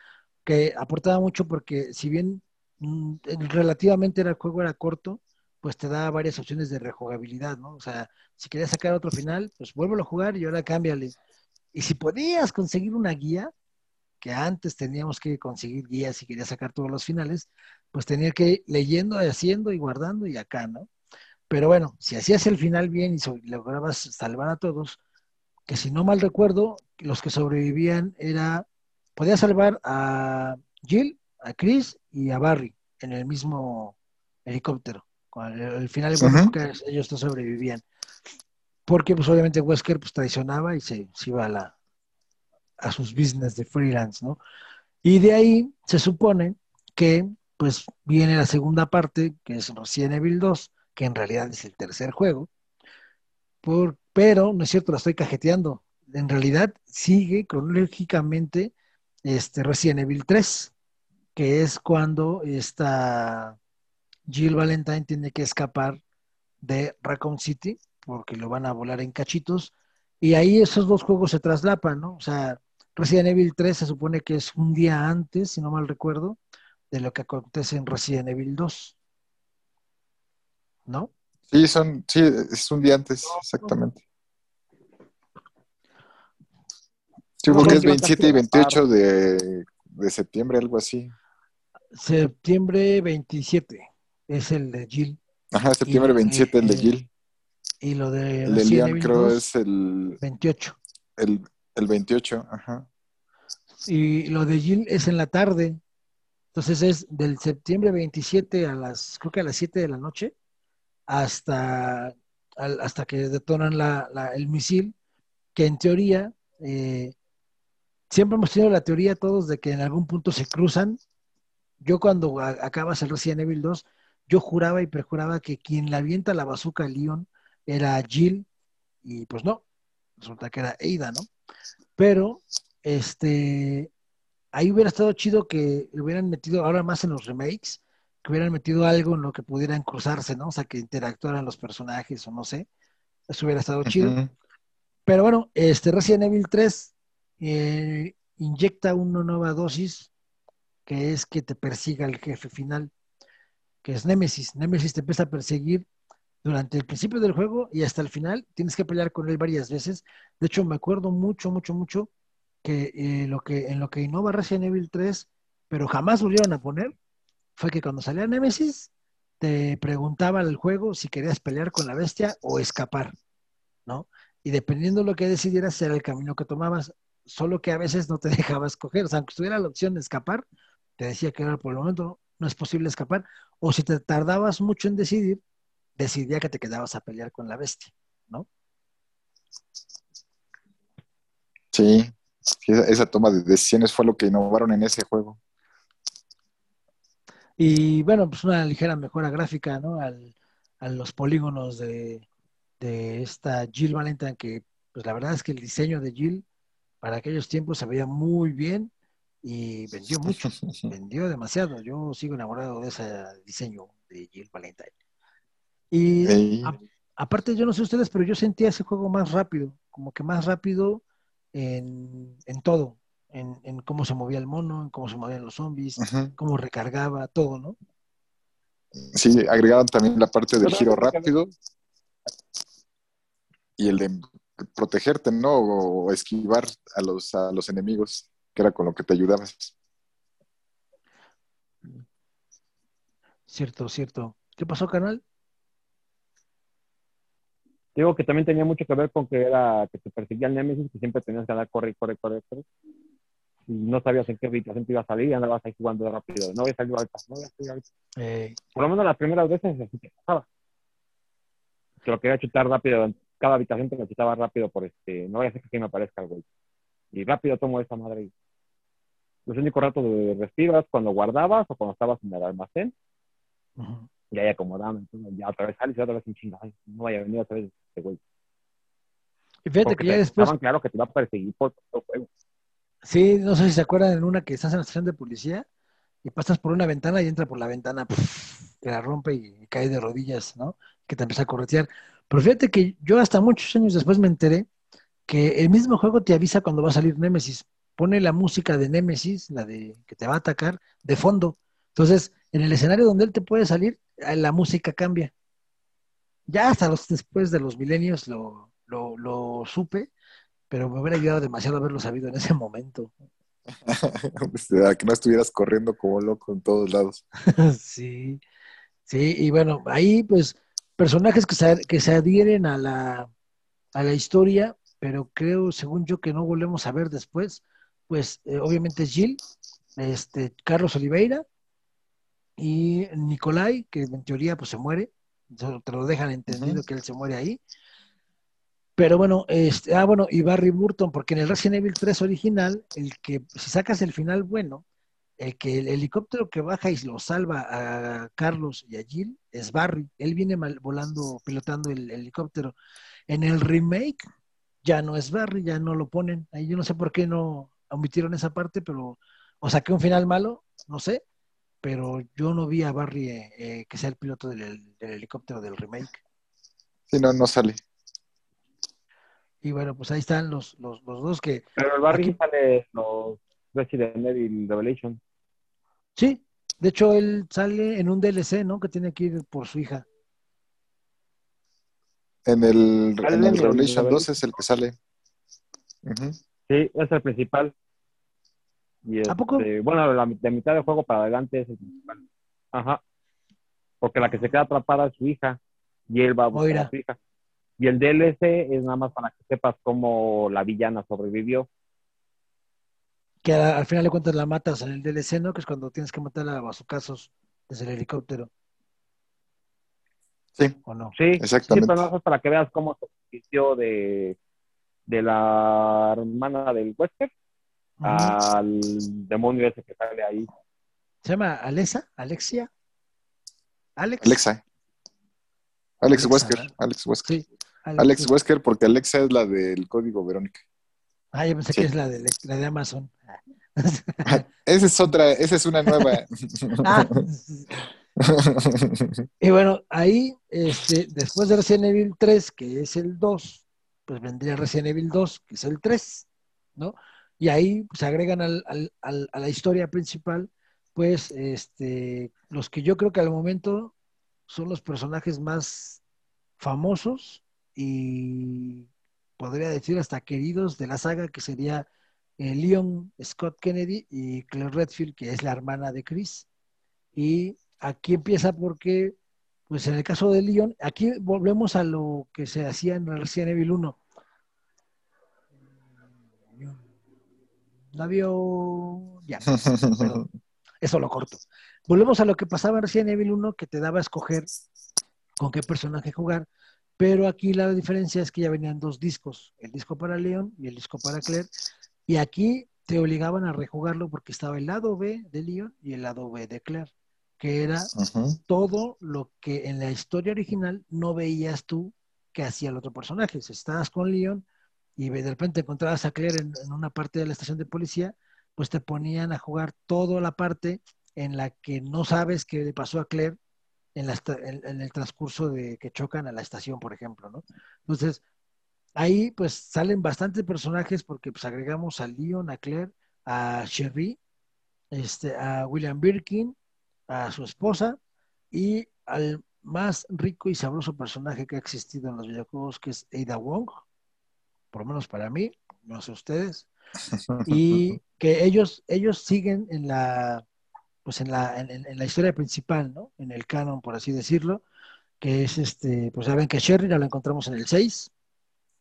que aportaba mucho porque si bien mm, relativamente el juego era corto, pues te da varias opciones de rejugabilidad, ¿no? O sea, si querías sacar otro final, pues vuélvelo a jugar y ahora cámbiale. Y si podías conseguir una guía, que antes teníamos que conseguir guías si querías sacar todos los finales, pues tenía que ir leyendo, haciendo y guardando y acá, ¿no? Pero bueno, si hacías el final bien y lograbas salvar a todos, que si no mal recuerdo, los que sobrevivían era, podías salvar a Jill, a Chris y a Barry en el mismo helicóptero. Con el, final de ellos no sobrevivían. Porque pues obviamente Wesker pues traicionaba y se, iba a, la, a sus business de freelance, ¿no? Y de ahí se supone que pues viene la segunda parte, que es Resident Evil 2, que en realidad es el tercer juego, por, pero no es cierto, la estoy cajeteando. En realidad sigue cronológicamente este Resident Evil 3, que es cuando esta Jill Valentine tiene que escapar de Raccoon City, porque lo van a volar en cachitos, y ahí esos dos juegos se traslapan, ¿no? O sea, Resident Evil 3 se supone que es un día antes, si no mal recuerdo, de lo que acontece en Resident Evil 2. ¿No? Sí, son, sí, es un día antes, exactamente. Sí, porque es 27 y 28 de, de septiembre, algo así. Septiembre 27 es el de Jill. Ajá, septiembre 27 el de Jill. Y lo de... El de Liam creo es el... 28. El, el 28, ajá. Y lo de Jill es en la tarde. Entonces es del septiembre 27 a las, creo que a las 7 de la noche hasta, hasta que detonan el misil, que en teoría, eh, siempre hemos tenido la teoría todos de que en algún punto se cruzan. Yo cuando acabas el Resident Evil 2, yo juraba y perjuraba que quien le avienta la bazooka a Leon era Jill, y pues no, resulta que era Ada, ¿no? Pero, este, ahí hubiera estado chido que hubieran metido, ahora más en los remakes, que hubieran metido algo en lo que pudieran cruzarse, ¿no? O sea, que interactuaran los personajes o no sé. Eso hubiera estado chido. Pero bueno, este Resident Evil 3 eh, inyecta una nueva dosis que es que te persiga el jefe final, que es Nemesis. Nemesis te empieza a perseguir durante el principio del juego y hasta el final. Tienes que pelear con él varias veces. De hecho, me acuerdo mucho, mucho, mucho que, eh, lo que en lo que innova Resident Evil 3, pero jamás volvieron a poner, fue que cuando salía Nemesis, te preguntaba el juego si querías pelear con la bestia o escapar, ¿no? Y dependiendo de lo que decidieras, era el camino que tomabas, solo que a veces no te dejaba escoger. O sea, aunque tuviera la opción de escapar, te decía que era por el momento no es posible escapar. O si te tardabas mucho en decidir, decidía que te quedabas a pelear con la bestia, ¿no? Sí, esa toma de decisiones fue lo que innovaron en ese juego. Y bueno, pues una ligera mejora gráfica, ¿no? Al, a los polígonos de, esta Jill Valentine, que pues la verdad es que el diseño de Jill para aquellos tiempos se veía muy bien y vendió mucho, vendió demasiado. Yo sigo enamorado de ese diseño de Jill Valentine. Y aparte, yo no sé ustedes, pero yo sentía ese juego más rápido, como que más rápido en, todo, en, cómo se movía el mono, en cómo se movían los zombies, cómo recargaba, todo, ¿no? Sí, agregaban también la parte del giro rápido y el de protegerte, ¿no? O esquivar a los, a los enemigos, que era con lo que te ayudabas. Cierto, cierto. ¿Qué pasó, canal? Digo que también tenía mucho que ver con que era que te perseguía el Nemesis, que siempre tenías que andar corre, corre, corre, corre. Y no sabías en qué habitación te iba a salir y andabas ahí jugando rápido. No voy a salir alta, no voy a salir alta. Eh. Por lo menos las primeras veces así te pasaba. Que lo quería chutar rápido. Cada habitación te lo chutaba rápido por este. No voy a hacer que me aparezca el güey. Y rápido tomo esa madre. Los únicos ratos de respiras cuando guardabas o cuando estabas en el almacén. Y ahí acomodando. Entonces ya otra vez sales y otra vez sin chingada. No vaya a venir otra vez este güey. Y fíjate que ya después. Estaban claro que te va a perseguir por todo el juego. Sí, no sé si se acuerdan en una que estás en la estación de policía y pasas por una ventana y entra por la ventana, que la rompe y, cae de rodillas, ¿no? Que te empieza a corretear. Pero fíjate que yo hasta muchos años después me enteré que el mismo juego te avisa cuando va a salir Nemesis. Pone la música de Nemesis, la de que te va a atacar, de fondo. Entonces, en el escenario donde él te puede salir, eh, la música cambia. Ya hasta los, después de los milenios lo, lo, supe, pero me hubiera ayudado demasiado haberlo sabido en ese momento. que no estuvieras corriendo como loco en todos lados. sí, sí, y bueno, ahí pues personajes que se, que se adhieren a la, a la historia, pero creo, según yo, que no volvemos a ver después, pues eh, obviamente Jill, este, Carlos Oliveira, y Nicolai, que en teoría pues se muere, te lo dejan entendido que él se muere ahí. Pero bueno, este, ah, bueno, y Barry Burton, porque en el Resident Evil 3 original, el que, si sacas el final bueno, el que el helicóptero que baja y lo salva a Carlos y a Jill es Barry. Él viene volando, pilotando el, helicóptero. En el remake ya no es Barry, ya no lo ponen. Ahí yo no sé por qué no omitieron esa parte, pero o saqué un final malo, no sé pero yo no vi a Barry eh, eh, que sea el piloto del, helicóptero del remake. Sí, no, no sale. Y bueno, pues ahí están los, los, los dos que... Pero el Barry sale los Resident Evil Revelation. Sí, de hecho él sale en un DLC, ¿no? Que tiene que ir por su hija. En el, en el Revelation 2 es el que sale. Sí, es el principal. ¿A poco? Este, bueno, la, de mitad del juego para adelante es el principal. Ajá. Porque la que se queda atrapada es su hija. Y él va a buscar a su hija. Y el DLC es nada más para que sepas cómo la villana sobrevivió. Que al, final de cuentas la matas en el DLC, ¿no? Que es cuando tienes que matar a bazucazos desde el helicóptero. Sí. ¿O no? Sí, exactamente. Sí, para que veas cómo se vistió de, de la hermana del Wesker al demonio ese que sale ahí. ¿Se llama Alexa? ¿Alexia? ¿Alex? Alexa. Alex Wesker. Alex Wesker. Sí, Alex, Wesker, porque Alexa es la del código Verónica. Ah, yo pensé que es la de, la de Amazon. esa es otra, esa es una nueva. ah. y bueno, ahí, este, después de Resident Evil 3, que es el 2, pues vendría Resident Evil 2, que es el 3, ¿no? Y ahí se agregan al, al, a la historia principal, pues, este, los que yo creo que al momento son los personajes más famosos y podría decir hasta queridos de la saga, que sería eh, Leon Scott Kennedy y Claire Redfield, que es la hermana de Chris. Y aquí empieza porque, pues en el caso de Leon, aquí volvemos a lo que se hacía en Resident Evil 1. ¿La vio? Ya, eso lo corto. Volvemos a lo que pasaba en Resident Evil 1, que te daba a escoger con qué personaje jugar, pero aquí la diferencia es que ya venían dos discos, el disco para Leon y el disco para Claire, y aquí te obligaban a rejugarlo porque estaba el lado B de Leon y el lado B de Claire, que era todo lo que en la historia original no veías tú que hacía el otro personaje. Si estabas con Leon y de repente encontrabas a Claire en, una parte de la estación de policía, pues te ponían a jugar toda la parte en la que no sabes qué le pasó a Claire en, en, el transcurso de que chocan a la estación, por ejemplo, ¿no? Entonces, ahí pues salen bastantes personajes porque pues agregamos a Leon, a Claire, a Sherry, este, a William Birkin, a su esposa y al más rico y sabroso personaje que ha existido en los videojuegos, que es Ada Wong, por lo menos para mí, no sé ustedes, y que ellos, ellos siguen en la, pues en la, en, la historia principal, ¿no? En el canon, por así decirlo, que es este, pues saben que Sherry la encontramos en el 6,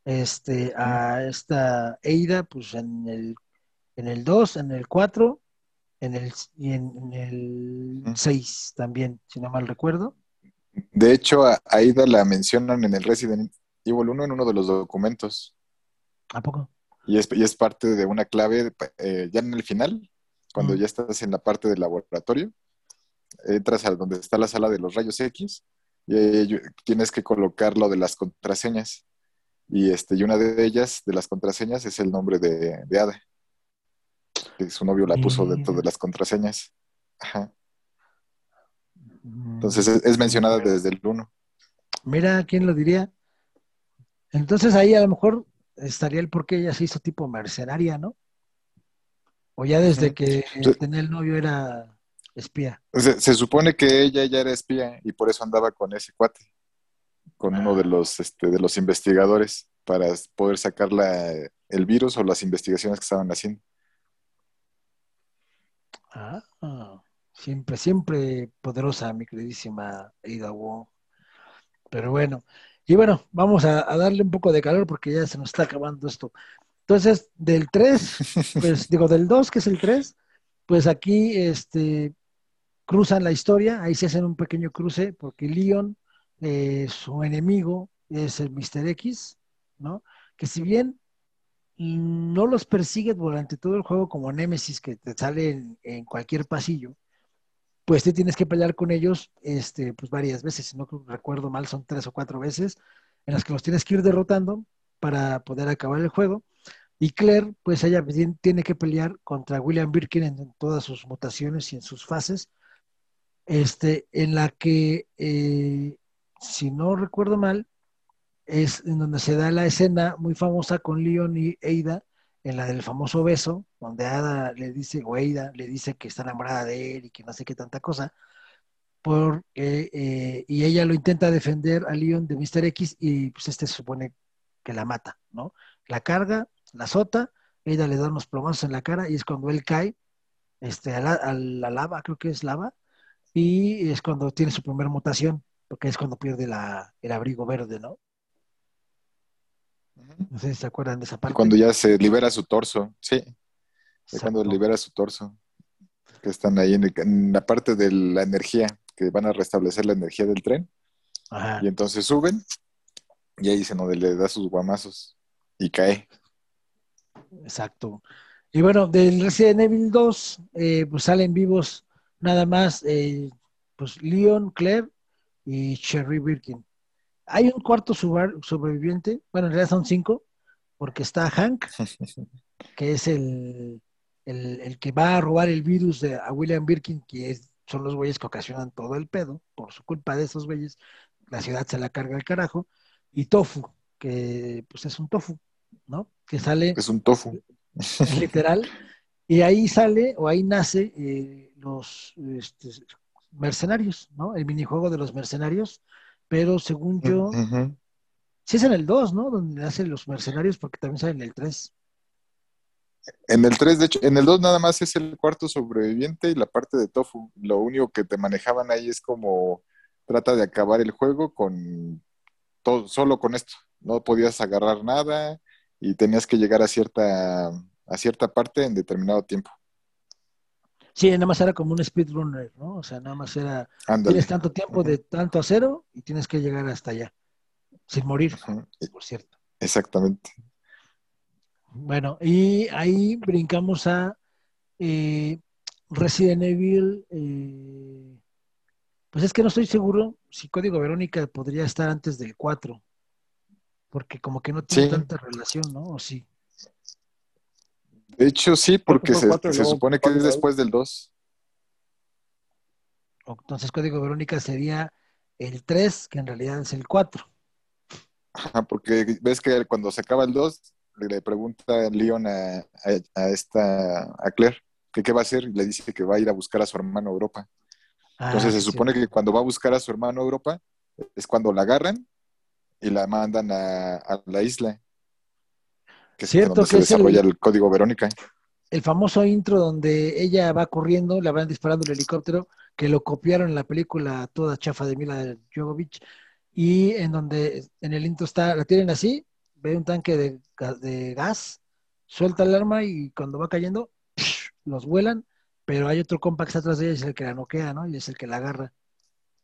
este, a esta Eida, pues en el, en el 2, en el 4, en el, y en, el 6 también, si no mal recuerdo. De hecho, a Aida la mencionan en el Resident Evil 1 en uno de los documentos. ¿A poco? Y es, y es parte de una clave, eh, ya en el final, cuando ya estás en la parte del laboratorio, entras a donde está la sala de los rayos X y tienes que colocar lo de las contraseñas. Y, este, y una de ellas, de las contraseñas, es el nombre de, de Ada. Que su novio la puso dentro de las contraseñas. Ajá. Entonces es, mencionada desde el 1. Mira, ¿quién lo diría? Entonces ahí a lo mejor estaría el por qué ella se hizo tipo mercenaria, ¿no? O ya desde que tenía el novio era espía. Se, supone que ella ya era espía y por eso andaba con ese cuate, con uno de ah. los, este, de los investigadores, para poder sacar el virus o las investigaciones que estaban haciendo. Ah, siempre, siempre poderosa, mi queridísima Ada Wong. Pero bueno, y bueno, vamos a, darle un poco de calor porque ya se nos está acabando esto. Entonces, del 3, pues digo, del 2, que es el 3, pues aquí este, cruzan la historia, ahí se hacen un pequeño cruce, porque Leon, eh, su enemigo, es el Mr. X, ¿no? Que si bien no los persigue durante todo el juego como Nemesis, que te sale en, cualquier pasillo, pues te tienes que pelear con ellos este, pues varias veces, si no recuerdo mal, son tres o cuatro veces, en las que los tienes que ir derrotando para poder acabar el juego. Y Claire, pues ella tiene que pelear contra William Birkin en, todas sus mutaciones y en sus fases, este, en la que, eh, si no recuerdo mal, es en donde se da la escena muy famosa con Leon y Ada, en la del famoso beso, donde Ada le dice, o Ada le dice que está enamorada de él y que no sé qué tanta cosa, por, eh, y ella lo intenta defender a Leon de Mr. X y pues este supone que la mata, ¿no? La carga, la azota, ella le da unos plomazos en la cara y es cuando él cae este, a, la, lava, creo que es lava, y es cuando tiene su primera mutación, porque es cuando pierde la, el abrigo verde, ¿no? No sé si se acuerdan de esa parte. Cuando ya se libera su torso, sí. Es cuando libera su torso. Que están ahí en, la parte de la energía, que van a restablecer la energía del tren. Y entonces suben y ahí se no le da sus guamazos y cae. Exacto. Y bueno, del Resident Evil 2, eh, pues salen vivos nada más, eh, pues Leon, Claire y Sherry Birkin. Hay un cuarto sobreviviente, bueno, en realidad son cinco, porque está Hank, que es el, el, que va a robar el virus de, a William Birkin, que son los güeyes que ocasionan todo el pedo, por su culpa de esos güeyes, la ciudad se la carga al carajo, y Tofu, que pues es un tofu, ¿no? Que sale... Es un tofu. Literal. Y ahí sale, o ahí nace eh, los este, mercenarios, ¿no? El minijuego de los mercenarios, pero según yo, sí es en el 2, ¿no? Donde nacen los mercenarios, porque también sale en el 3. En el 3, de hecho, en el 2 nada más es el cuarto sobreviviente y la parte de Tofu. Lo único que te manejaban ahí es como trata de acabar el juego con todo, solo con esto. No podías agarrar nada y tenías que llegar a cierta, a cierta parte en determinado tiempo. Sí, nada más era como un speedrunner, ¿no? O sea, nada más era, tienes tanto tiempo de tanto acero y tienes que llegar hasta allá, sin morir, por cierto. Exactamente. Bueno, y ahí brincamos a eh, Resident Evil. Eh, pues es que no estoy seguro si Código Verónica podría estar antes del 4, porque como que no tiene tanta relación, ¿no? ¿O sí? De hecho, sí, porque se, supone que es después del 2. Entonces, Código Verónica sería el 3, que en realidad es el 4. Ajá, porque ves que cuando se acaba el 2, le pregunta Leon a, esta, a Claire que qué va a hacer y le dice que va a ir a buscar a su hermano Europa. Entonces ah, se supone que cuando va a buscar a su hermano Europa es cuando la agarran y la mandan a, la isla. Que Cierto donde se desarrolla el, código Verónica. El famoso intro donde ella va corriendo, le van disparando el helicóptero, que lo copiaron en la película toda chafa de Mila Jovovich, y en donde en el intro está, la tienen así, ve un tanque de, gas, suelta el arma y cuando va cayendo, los vuelan, pero hay otro compa que está atrás de ella, es el que la noquea, ¿no? Y es el que la agarra.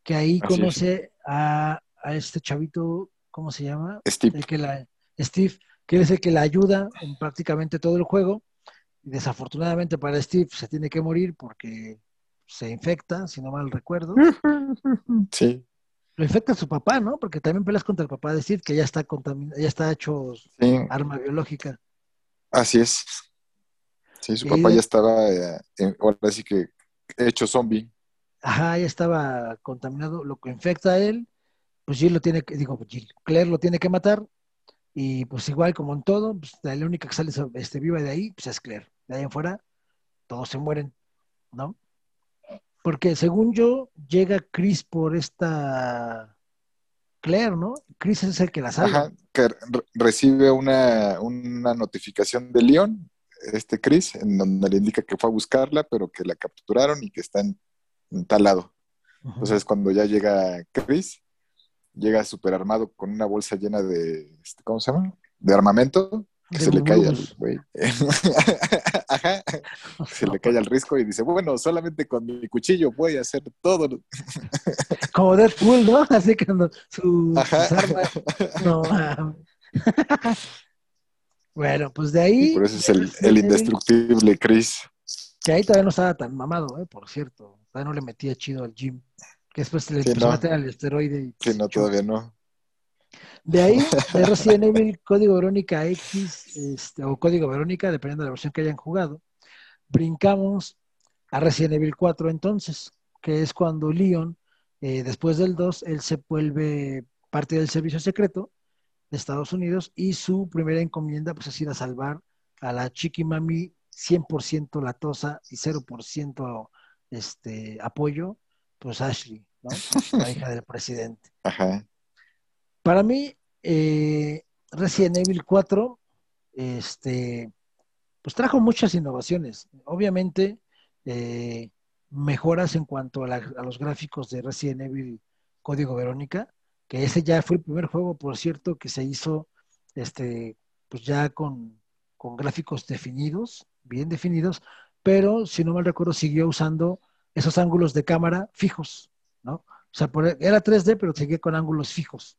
Que ahí conoce a, este chavito, ¿cómo se llama? Steve. que la, Steve, que es el que la ayuda en prácticamente todo el juego. Y desafortunadamente para Steve se tiene que morir porque se infecta, si no mal recuerdo. Sí lo infecta a su papá, ¿no? Porque también peleas contra el papá de Steve, que ya está contaminado, ya está hecho arma biológica. Así es. Sí, su papá ya estaba, eh, ahora sí que hecho zombie. Ajá, ya estaba contaminado, lo que infecta a él, pues Jill lo tiene que, digo, Jill, Claire lo tiene que matar, y pues igual como en todo, pues la única que sale este, viva de ahí, pues es Claire. De ahí en fuera, todos se mueren, ¿no? Porque según yo, llega Chris por esta Claire, ¿no? Chris es el que la sabe. Ajá, que recibe una, notificación de León, este Chris, en donde le indica que fue a buscarla, pero que la capturaron y que está en, tal lado. Entonces, cuando ya llega Chris, llega súper armado con una bolsa llena de, este, ¿cómo se llama? De armamento, que se le cae al güey. Ajá. Se le cae al risco y dice, bueno, solamente con mi cuchillo voy a hacer todo. Como Deadpool, ¿no? Así que su, sus armas. No, bueno, pues de ahí. por eso es el, el indestructible Chris. Que ahí todavía no estaba tan mamado, ¿eh? por cierto. Todavía no le metía chido al gym. Que después le empezó a meter al esteroide. Y, sí, no, todavía no. De ahí, de Resident Evil Código Verónica X este, o Código Verónica, dependiendo de la versión que hayan jugado, brincamos a Resident Evil 4 entonces, que es cuando Leon, eh, después del 2, él se vuelve parte del servicio secreto de Estados Unidos y su primera encomienda pues es ir a salvar a la Chiqui Mami 100% latosa y 0% este, apoyo, pues Ashley, ¿no? la hija del presidente. Ajá. Para mí, eh, Resident Evil 4, este, pues trajo muchas innovaciones. Obviamente, eh, mejoras en cuanto a, los gráficos de Resident Evil Código Verónica, que ese ya fue el primer juego, por cierto, que se hizo este, pues ya con, con gráficos definidos, bien definidos, pero si no mal recuerdo, siguió usando esos ángulos de cámara fijos, ¿no? O sea, era 3D, pero seguía con ángulos fijos.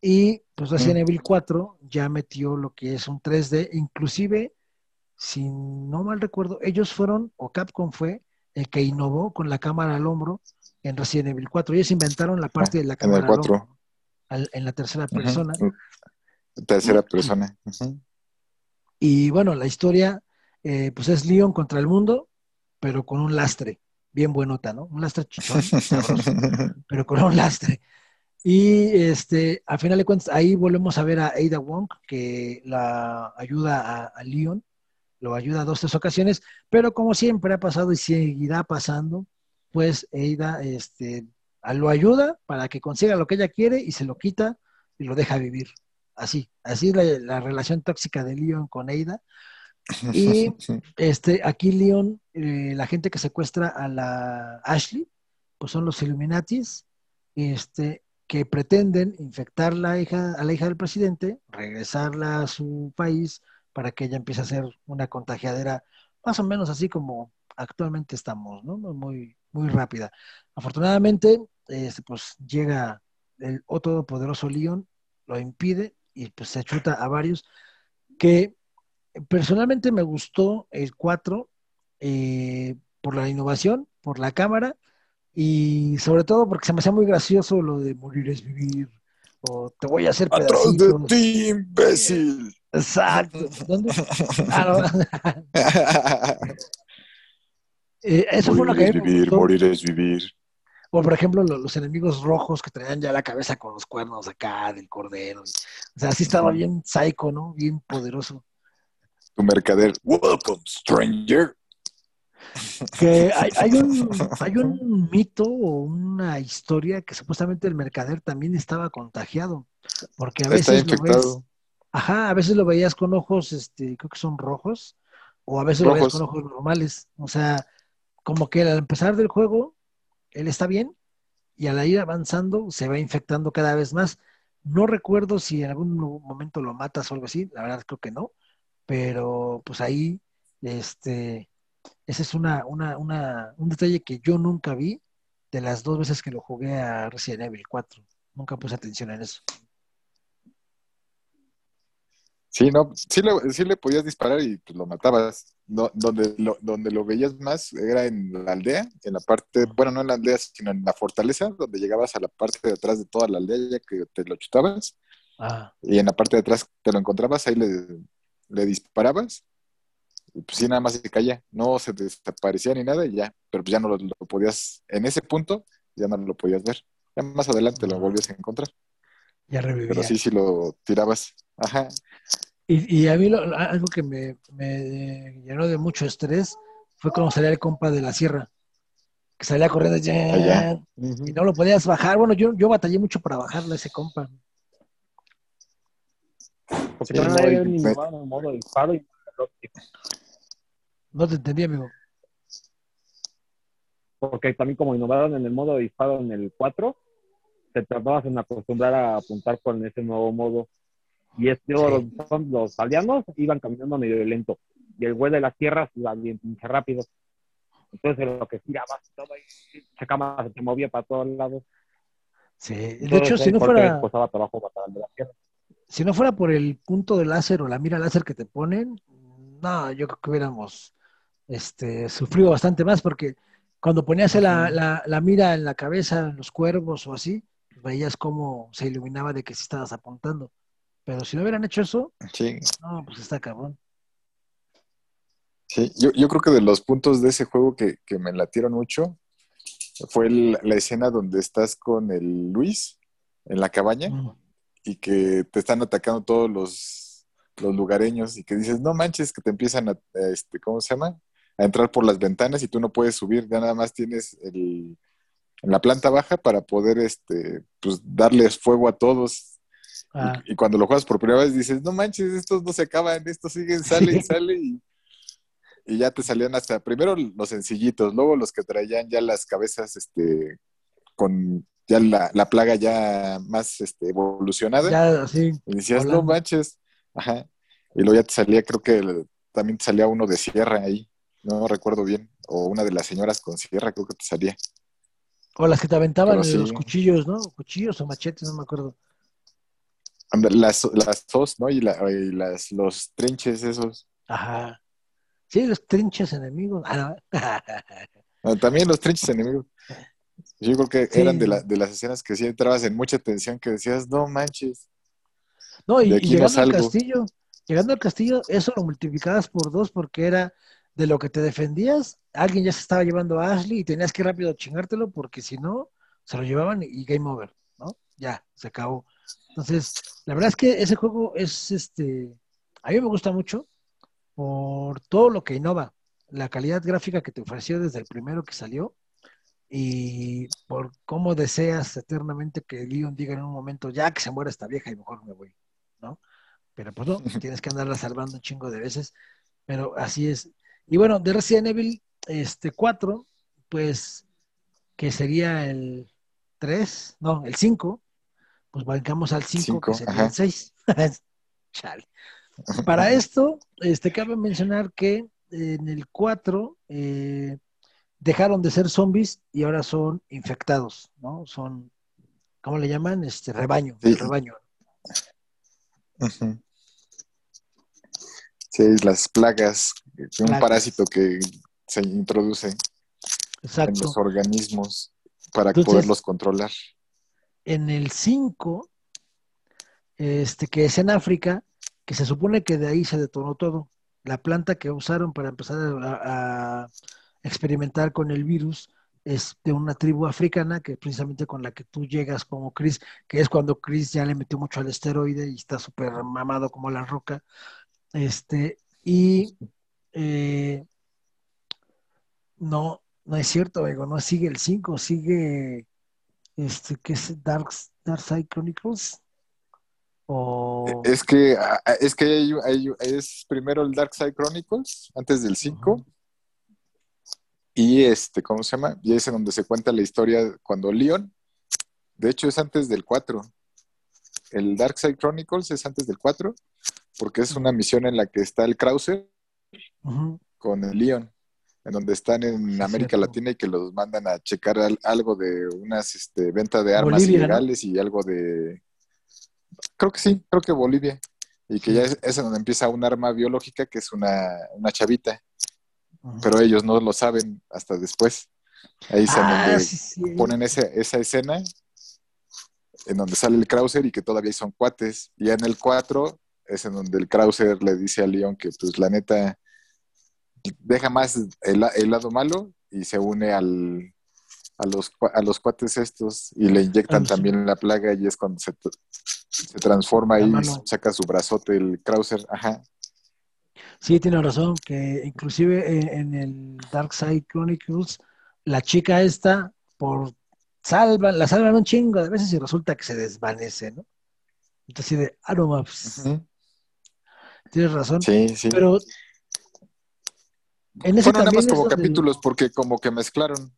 Y pues Resident Evil 4 ya metió lo que es un 3D, inclusive, si no mal recuerdo, ellos fueron, o Capcom fue, el que innovó con la cámara al hombro en Resident Evil 4. Ellos inventaron la parte de la cámara al hombro en la tercera persona. Tercera persona. Y bueno, la historia, eh, pues es Leon contra el mundo, pero con un lastre, bien buenota, ¿no? Un lastre chichón, pero con un lastre. Y este, al final de cuentas, ahí volvemos a ver a Ada Wong, que la ayuda a, Leon, lo ayuda a dos, tres ocasiones, pero como siempre ha pasado y seguirá pasando, pues Ada este, lo ayuda para que consiga lo que ella quiere y se lo quita y lo deja vivir. Así, así es la, relación tóxica de Leon con Ada. Y este, aquí Leon, eh, la gente que secuestra a la Ashley, pues son los Illuminatis, este, que pretenden infectar la hija, a la hija del presidente, regresarla a su país para que ella empiece a ser una contagiadera, más o menos así como actualmente estamos, ¿no? Muy, muy rápida. Afortunadamente, este, pues llega el otro poderoso León, lo impide y pues se chuta a varios, que personalmente me gustó el 4 eh, por la innovación, por la cámara y sobre todo porque se me hacía muy gracioso lo de morir es vivir. O te voy a hacer Atrás de ti, imbécil. Exacto. ¿Dónde? Ah, eh, eso fue lo que es vivir, morir es vivir. O por ejemplo, los, enemigos rojos que traían ya la cabeza con los cuernos acá del cordero. o sea, así estaba bien psycho, ¿no? Bien poderoso. Tu mercader. Welcome, stranger. Que hay, un, hay un mito o una historia que supuestamente el mercader también estaba contagiado. Porque a veces lo ves. Ajá, a veces lo veías con ojos, este, creo que son rojos, o a veces lo veías con ojos normales. O sea, como que al empezar del juego, él está bien, y al ir avanzando se va infectando cada vez más. No recuerdo si en algún momento lo matas o algo así, la verdad creo que no, pero pues ahí, este, ese es una, una, una, un detalle que yo nunca vi de las dos veces que lo jugué a Resident Evil 4. Nunca puse atención en eso. Sí, no, sí le, sí le podías disparar y pues, lo matabas. No, donde, lo, donde lo veías más era en la aldea, en la parte, bueno, no en la aldea, sino en la fortaleza, donde llegabas a la parte de atrás de toda la aldea ya que te lo chutabas. Ah. Y en la parte de atrás te lo encontrabas, ahí le, le disparabas pues sí, nada más se caía, no se desaparecía ni nada y ya, pero pues ya no lo, podías, en ese punto ya no lo podías ver. Ya más adelante lo volvías a encontrar. Ya revivía. Pero sí, sí lo tirabas. Ajá. Y, a mí algo que me, llenó de mucho estrés fue cuando salía el compa de la sierra, que salía corriendo ya, y no lo podías bajar. Bueno, yo, yo batallé mucho para bajarle a ese compa. Porque no, había ni modo disparo y no te entendí, amigo. Porque también como innovaron en el modo de disparo en el 4, te tardabas en acostumbrar a apuntar con ese nuevo modo. Y es, los, los alianos iban caminando medio lento. Y el güey de las tierras iba bien pinche rápido. Entonces lo que tirabas todo ahí, esa cámara se movía para todos lados. Sí, de hecho, si no fuera. Si no fuera por el punto de láser o la mira láser que te ponen, no, yo creo que hubiéramos este, sufrido bastante más porque cuando ponías la, mira en la cabeza, en los cuervos o así, veías cómo se iluminaba de que sí estabas apuntando. Pero si no hubieran hecho eso, no, pues está cabrón. Sí, yo, yo, creo que de los puntos de ese juego que, me latieron mucho fue la escena donde estás con el Luis en la cabaña mm. Y que te están atacando todos los, los lugareños y que dices, no manches, que te empiezan a, este, ¿cómo se llama? a entrar por las ventanas y tú no puedes subir, ya nada más tienes el, en la planta baja para poder este, pues, darles fuego a todos. Y, ah. cuando lo juegas por primera vez dices, no manches, estos no se acaban, estos siguen, sale y sale y, ya te salían hasta, primero los sencillitos, luego los que traían ya las cabezas este, con ya la, plaga ya más este, evolucionada. Ya, sí. Y decías, no manches. Ajá. Y luego ya te salía, creo que también te salía uno de sierra ahí no recuerdo bien, o una de las señoras con sierra, creo que te salía. O las que te aventaban los cuchillos, ¿no? Cuchillos o machetes, no me acuerdo. Las, las dos, ¿no? Y, las, los trinches esos. Ajá. Sí, los trinches enemigos. Ah, ah, también los trinches enemigos. Yo creo que eran de, de las escenas que sí entrabas en mucha tensión, que decías, no manches. No, y, llegando al castillo, llegando al castillo, eso lo multiplicabas por dos porque era de lo que te defendías, alguien ya se estaba llevando a Ashley y tenías que rápido chingártelo porque si no, se lo llevaban y game over, ¿no? Ya, se acabó. Entonces, la verdad es que ese juego es, este, a mí me gusta mucho por todo lo que innova, la calidad gráfica que te ofreció desde el primero que salió y por cómo deseas eternamente que Leon diga en un momento, ya que se muera esta vieja y mejor me voy, ¿no? Pero pues no, tienes que andarla salvando un chingo de veces, pero así es. Y bueno, de Resident Evil este, 4, pues que sería el 3, no, el 5, pues bancamos al 5, que sería el 6. Chale. Para esto, este, cabe mencionar que en el 4 eh, dejaron de ser zombies y ahora son infectados, ¿no? Son, ¿cómo le llaman? Este rebaño, rebaño. Sí, las plagas, un parásito que se introduce en los organismos para poderlos controlar. En el 5, este, que es en África, que se supone que de ahí se detonó todo. La planta que usaron para empezar a, experimentar con el virus es de una tribu africana que precisamente con la que tú llegas como Chris, que es cuando Chris ya le metió mucho al esteroide y está súper mamado como la roca. Este, y eh, no, no es cierto, no sigue el 5, sigue este que es Dark, Dark Side Chronicles. O... Es que es que hay, es primero el Dark Side Chronicles antes del 5. Y este, ¿cómo se llama? Y es en donde se cuenta la historia cuando Leon, de hecho es antes del 4. El Dark Side Chronicles es antes del 4 porque es una misión en la que está el Krauser con el Leon, en donde están en América Latina y que los mandan a checar algo de unas este, venta de armas ilegales y algo de... Creo que sí, creo que Bolivia. Y que ya es, es en donde empieza un arma biológica que es una, chavita. Pero ellos no lo saben hasta después. Ahí se ah, ponen esa, esa escena en donde sale el Krauser y que todavía son cuates. Y en el 4 es en donde el Krauser le dice a Leon que pues la neta deja más el, lado malo y se une al, a, los, a los cuates estos y le inyectan también la plaga y es cuando se, se transforma y saca su brazote el Krauser. Ajá. Sí, tiene razón, que inclusive en, el Dark Side Chronicles, la chica esta, por salva, la salvan un chingo de veces y resulta que se desvanece, ¿no? Entonces, de, ah, Tienes razón. Sí, sí. Pero en ese Fueron nada más como capítulos porque como que mezclaron.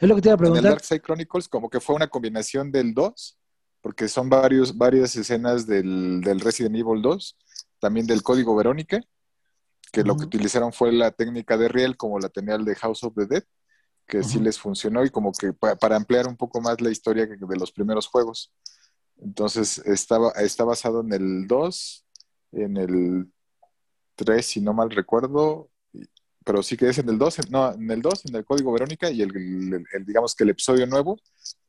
Es lo que te iba a preguntar. En el Dark Side Chronicles como que fue una combinación del 2, porque son varios, varias escenas del, Resident Evil 2, también del código Verónica, que lo que utilizaron fue la técnica de Riel como la tenía el de House of the Dead, que sí les funcionó y como que para ampliar un poco más la historia de los primeros juegos. Entonces estaba, está basado en el 2, en el 3, si no mal recuerdo, pero sí que es en el 2, no, en el 2, en el código Verónica, y el, digamos que el episodio nuevo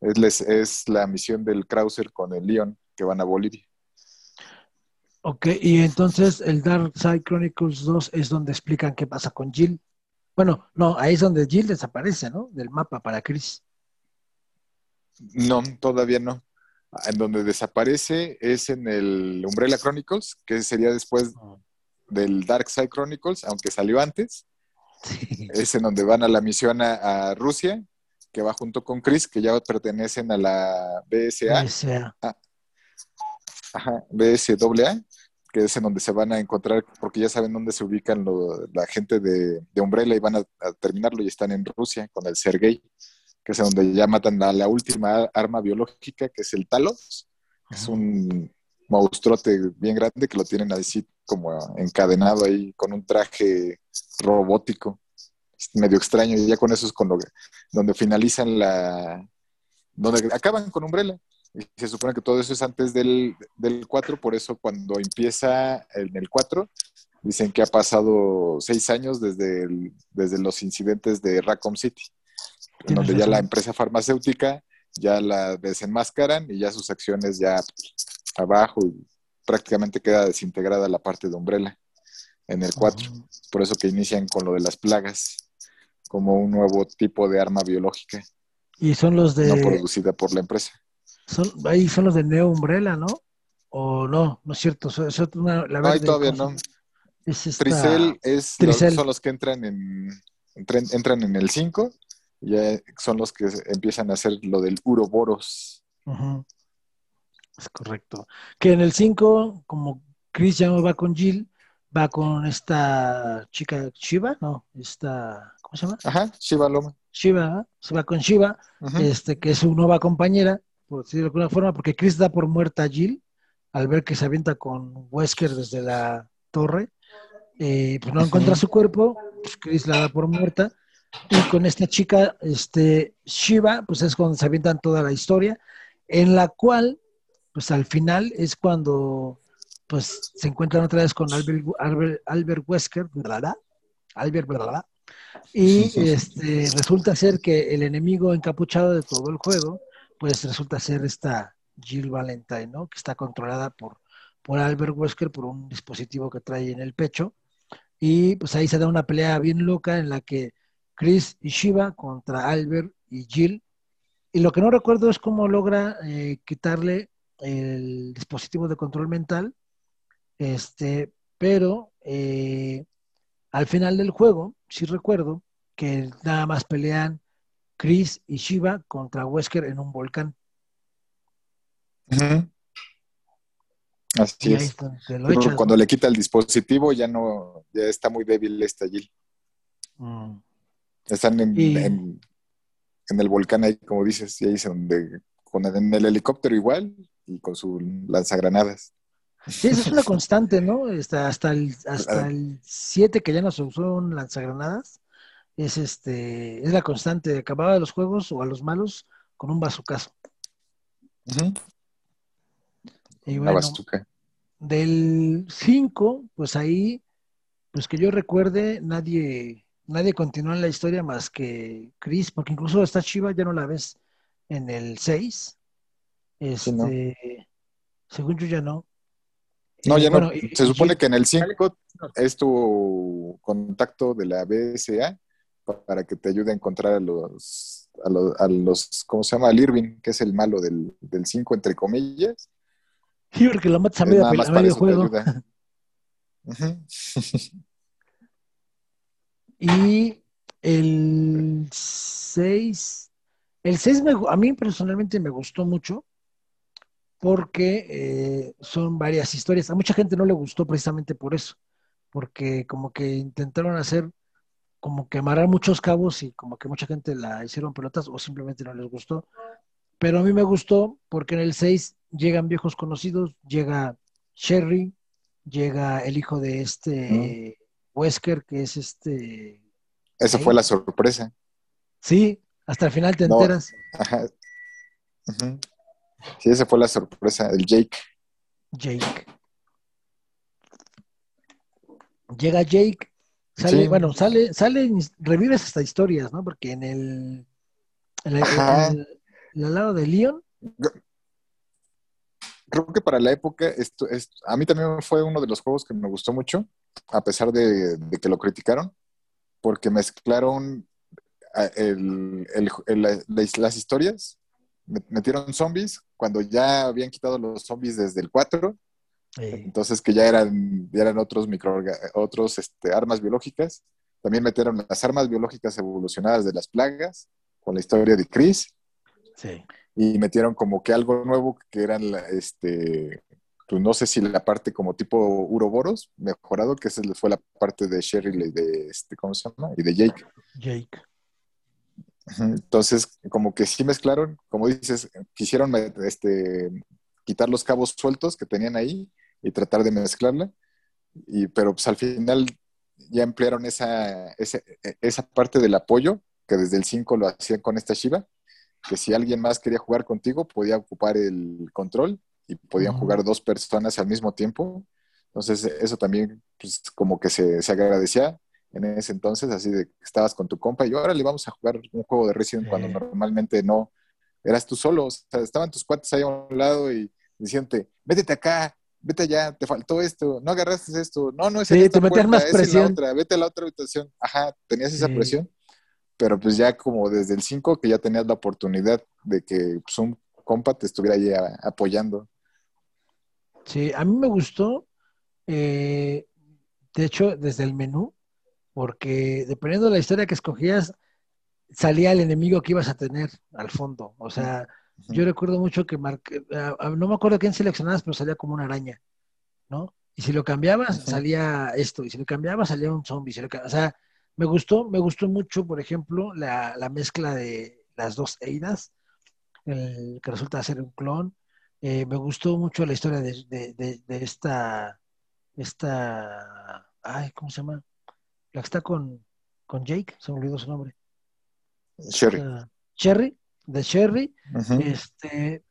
es, es la misión del Krauser con el Leon que van a Bolivia. Ok, y entonces el Dark Side Chronicles 2 es donde explican qué pasa con Jill. Bueno, no, ahí es donde Jill desaparece, ¿no? Del mapa para Chris. No, todavía no en donde desaparece es en el Umbrella Chronicles, que sería después del Dark Side Chronicles, aunque salió antes. Es en donde van a la misión a, Rusia, que va junto con Chris, que ya pertenecen a la BSA. BSA. Ah, ajá, BSAA, que es en donde se van a encontrar, porque ya saben dónde se ubican la gente de, Umbrella y van a, a, terminarlo y están en Rusia con el Sergei que es donde ya matan a la última arma biológica, que es el Talos. Es un monstruote bien grande que lo tienen así como encadenado ahí con un traje robótico. medio extraño y ya con eso es con lo donde finalizan la, donde acaban con Umbrella. Y se supone que todo eso es antes del, del 4, por eso cuando empieza en el 4, dicen que ha pasado seis años desde, desde los incidentes de Raccoon City, en donde ya la empresa farmacéutica ya la desenmascaran y ya sus acciones ya abajo y prácticamente queda desintegrada la parte de Umbrella en el 4. Por eso que inician con lo de las plagas como un nuevo tipo de arma biológica. Y son los de... No producida por la empresa. Son, ahí son los de Neo Umbrella, ¿no? ¿O no? No es cierto. la no, ahí todavía no. Es Tricel es son los que entran en, entran, en el 5. Ya son los que empiezan a hacer lo del Uroboros. Es correcto. Que en el 5, como Chris ya no va con Jill, va con esta chica Shiva, ¿no? Esta, ¿cómo se llama? Ajá, Shiva Loma. Shiva, se va con Shiva, este, que es su nueva compañera, por decirlo de alguna forma, porque Chris da por muerta a Jill al ver que se avienta con Wesker desde la torre. Eh, pues no encuentra su cuerpo, pues Chris la da por muerta. Y con esta chica, este, Shiva, pues es cuando se avientan toda la historia, en la cual, pues al final es cuando pues se encuentran otra vez con Albert, Albert, Wesker, ¿verdad? Albert, ¿verdad? Y este, resulta ser que el enemigo encapuchado de todo el juego, pues resulta ser esta Jill Valentine, ¿no? Que está controlada por, por Albert Wesker por un dispositivo que trae en el pecho. Y pues ahí se da una pelea bien loca en la que Chris y Shiva contra Albert y Jill. Y lo que no recuerdo es cómo logra eh, quitarle el dispositivo de control mental este, pero eh, al final del juego, sí recuerdo que nada más pelean Chris y Shiva contra Wesker en un volcán. Así es. cuando le quita el dispositivo ya no, ya está muy débil esta allí. Mm. Están en, en, el volcán ahí, como dices, y ahí es donde, con en el helicóptero igual y con su lanzagranadas. Sí, esa es una constante, ¿no? Hasta, hasta el hasta el 7 que ya no se usó lanzagranadas, es este, es la constante. Acababa los juegos o a los malos con un bazucazo. Y bueno, del 5, pues ahí, pues que yo recuerde, nadie, nadie continúa en la historia más que Chris, porque incluso esta Chiva ya no la ves en el 6. Este, según yo ya no. No, ya no. Se supone que en el 5 es tu contacto de la BSA para que te ayude a encontrar a los, a los, ¿cómo se llama? Al Irving, que es el malo del 5, entre comillas. Sí, porque lo matas a medio, a medio juego. y el 6, el 6 a mí personalmente me gustó mucho porque eh, son varias historias. A mucha gente no le gustó precisamente por eso, porque como que intentaron hacer, como que amarrar muchos cabos y como que mucha gente la hicieron pelotas o simplemente no les gustó. Pero a mí me gustó porque en el 6 llegan viejos conocidos, llega Sherry, llega el hijo de este Wesker, que es este... Esa fue la sorpresa. Sí, hasta el final te enteras. Ajá. Sí, esa fue la sorpresa, el Jake. Jake. Llega Jake, sale, bueno, sale, sale, revives hasta historias, ¿no? Porque en el, en el, lado de Leon. Creo que para la época, esto, a mí también fue uno de los juegos que me gustó mucho, a pesar de, que lo criticaron, porque mezclaron las historias metieron zombies cuando ya habían quitado los zombies desde el 4. Entonces que ya eran, eran otros micro otros este, armas biológicas. También metieron las armas biológicas evolucionadas de las plagas con la historia de Chris. Y metieron como que algo nuevo que eran este pues no sé si la parte como tipo Uroboros mejorado, que esa fue la parte de Sherry y de este, ¿cómo se llama? Y de Jake. Jake. Entonces, como que sí mezclaron, como dices, quisieron este, quitar los cabos sueltos que tenían ahí y tratar de mezclarla, y, pero pues al final ya emplearon esa, esa, esa parte del apoyo, que desde el 5 lo hacían con esta Shiva, que si alguien más quería jugar contigo, podía ocupar el control y podían jugar dos personas al mismo tiempo. Entonces, eso también, pues, como que se, se agradecía en ese entonces, así de que estabas con tu compa y ahora le vamos a jugar un juego de Resident cuando normalmente no, eras tú solo, o sea, estaban tus cuates ahí a un lado y diciéndote, vete acá, vete allá, te faltó esto, no agarraste esto, no, no es sí, te metías más presión. otra, vete a la otra habitación, ajá, tenías esa presión, pero pues ya como desde el 5 que ya tenías la oportunidad de que pues, un compa te estuviera ahí apoyando. Sí, a mí me gustó, eh, de hecho, desde el menú, porque dependiendo de la historia que escogías, salía el enemigo que ibas a tener al fondo. O sea, yo recuerdo mucho que marqué, no me acuerdo quién seleccionabas, pero salía como una araña, ¿no? Y si lo cambiabas, salía esto, y si lo cambiabas, salía un zombie. o sea, me gustó, me gustó mucho, por ejemplo, la, mezcla de las dos Eidas, que resulta ser un clon. Eh, me gustó mucho la historia de, de, de esta, esta, ay, ¿cómo se llama? la que está con, con Jake, se me olvidó su nombre. Sherry. Cherry, de Sherry. Este,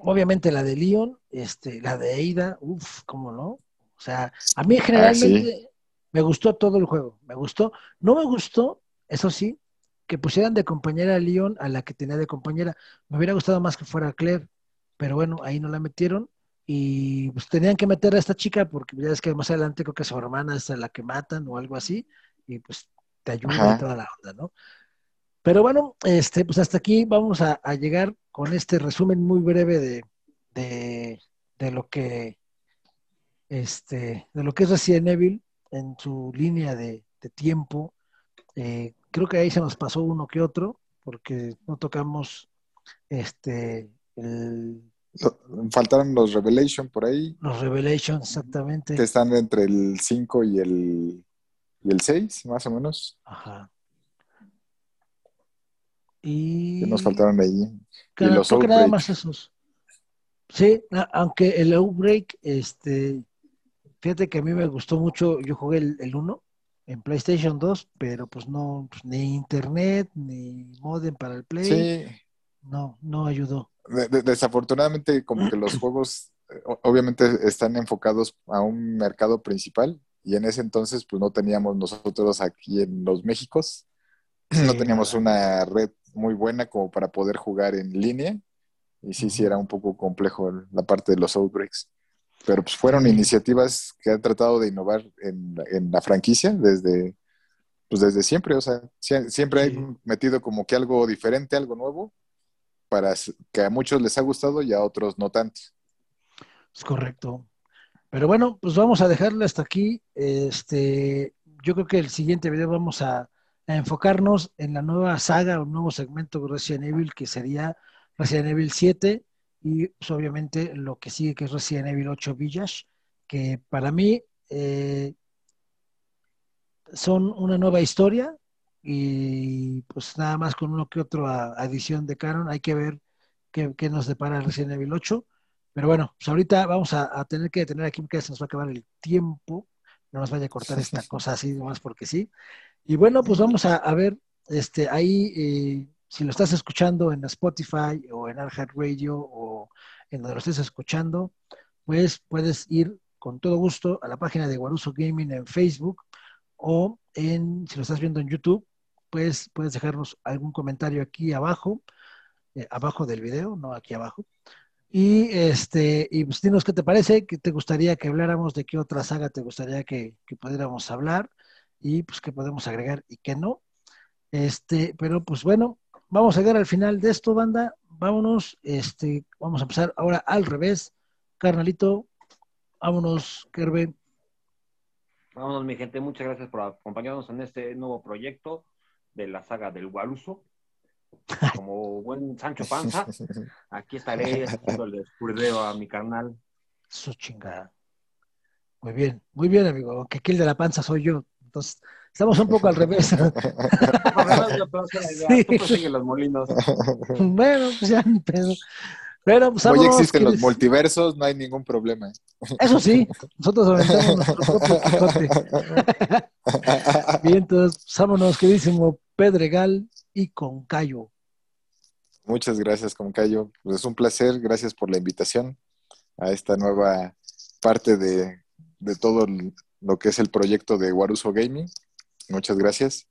obviamente la de Leon, este, la de Ada, uff, cómo no. O sea, a mí generalmente ah, me gustó todo el juego, me gustó. No me gustó, eso sí, que pusieran de compañera a Leon a la que tenía de compañera. Me hubiera gustado más que fuera Claire, pero bueno, ahí no la metieron y pues tenían que meter a esta chica porque ya es que más adelante creo que su hermana es la que matan o algo así y pues te ayuda y toda la onda, ¿no? Pero bueno, este, pues hasta aquí vamos a, llegar con este resumen muy breve de, de, lo que este, de lo que es Resident Evil en su línea de, tiempo. Eh, creo que ahí se nos pasó uno que otro, porque no tocamos este el Faltaron los Revelation por ahí. Los Revelation, exactamente. Que están entre el 5 y el, y el 6, más o menos. Ajá. Y... ¿Qué nos faltaron ahí? y los creo que nada más esos. Sí, aunque el Outbreak, este, fíjate que a mí me gustó mucho, yo jugué el 1 en PlayStation 2, pero pues no, pues, ni internet, ni modem para el Play. Sí. No, no ayudó desafortunadamente como que los juegos eh, obviamente están enfocados a un mercado principal y en ese entonces pues no teníamos nosotros aquí en los Méxicos, no teníamos una red muy buena como para poder jugar en línea y sí, sí era un poco complejo la parte de los outbreaks. Pero pues fueron iniciativas que han tratado de innovar en, la franquicia desde, pues desde siempre, o sea, siempre han metido como que algo diferente, algo nuevo para que a muchos les ha gustado y a otros no tanto. Es correcto. Pero bueno, pues vamos a dejarle hasta aquí. Este, yo creo que el siguiente video vamos a, enfocarnos en la nueva saga, un nuevo segmento de Resident Evil que sería Resident Evil 7 y pues, obviamente lo que sigue que es Resident Evil 8 Village, que para mí eh, son una nueva historia, y pues nada más con uno que otro adición de Canon, hay que ver qué, nos depara Resident Evil 8. Pero bueno, pues ahorita vamos a, tener que detener aquí porque se nos va a acabar el tiempo. No nos vaya a cortar esta cosa así nomás porque sí. Y bueno, pues vamos a, ver, este, ahí, eh, si lo estás escuchando en Spotify o en Arhat Radio o en donde lo estés escuchando, pues puedes ir con todo gusto a la página de Guaruso Gaming en Facebook o en, si lo estás viendo en YouTube, pues puedes dejarnos algún comentario aquí abajo, eh, abajo del video, no aquí abajo. Y este, y pues dinos qué te parece, qué te gustaría que habláramos, de qué otra saga te gustaría que, pudiéramos hablar, y pues qué podemos agregar y qué no. Este, pero pues bueno, vamos a llegar al final de esto, banda. Vámonos, este, vamos a empezar ahora al revés. Carnalito, vámonos, Kerben. Vámonos, mi gente, muchas gracias por acompañarnos en este nuevo proyecto de la saga del Guaruso. Como buen Sancho Panza, aquí estaré haciendo el escurdeo a mi carnal. Su chingada. Muy bien, muy bien, amigo. Aunque aquí el de la panza soy yo. Entonces, estamos un poco al revés. sí. los molinos. Bueno, pues ya ni pedo. Pero pues, Hoy existen los multiversos, no hay ningún problema. Eso sí, nosotros aventamos nuestro propio Quijote. Bien, entonces, vámonos, queridísimo Pedregal y Concayo. Muchas gracias, Concayo. Pues es un placer, gracias por la invitación a esta nueva parte de, todo lo que es el proyecto de Waruso Gaming. Muchas gracias.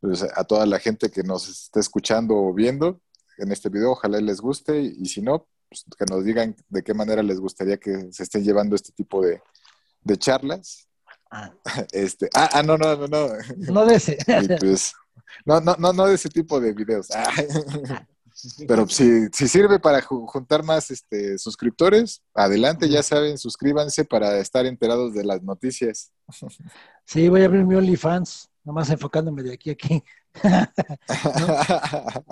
Pues a toda la gente que nos está escuchando o viendo en este video, ojalá les guste y, si no, pues que nos digan de qué manera les gustaría que se estén llevando este tipo de, charlas. Ah. Este, ah, ah, no, no, no, no. No de ese. Pues, no, no, no, no de ese tipo de videos. Ah. Pero si, si sirve para juntar más este, suscriptores, adelante, ya saben, suscríbanse para estar enterados de las noticias. Sí, voy a abrir mi OnlyFans, nomás enfocándome de aquí a aquí.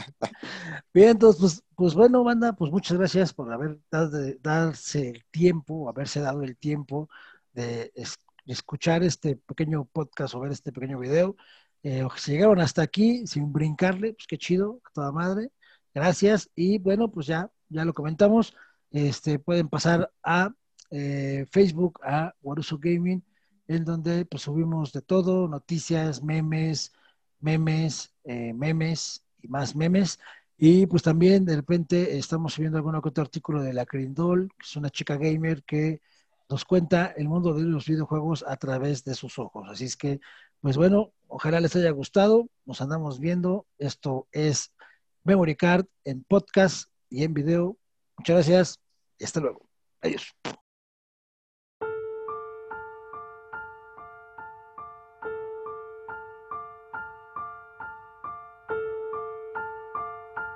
Bien, entonces, pues, pues, bueno, banda, pues muchas gracias por haber dado, darse el tiempo, haberse dado el tiempo de escuchar este pequeño podcast o ver este pequeño video. Eh, si llegaron hasta aquí sin brincarle, pues qué chido, toda madre. Gracias. Y bueno, pues ya, ya lo comentamos. Este, pueden pasar a eh, Facebook, a Waruso Gaming, en donde pues subimos de todo, noticias, memes, memes, eh, memes y más memes. Y pues también de repente estamos subiendo algún otro artículo de la Crindol, que es una chica gamer que nos cuenta el mundo de los videojuegos a través de sus ojos. Así es que, pues bueno, ojalá les haya gustado. Nos andamos viendo. Esto es Memory Card en podcast y en video. Muchas gracias y hasta luego. Adiós.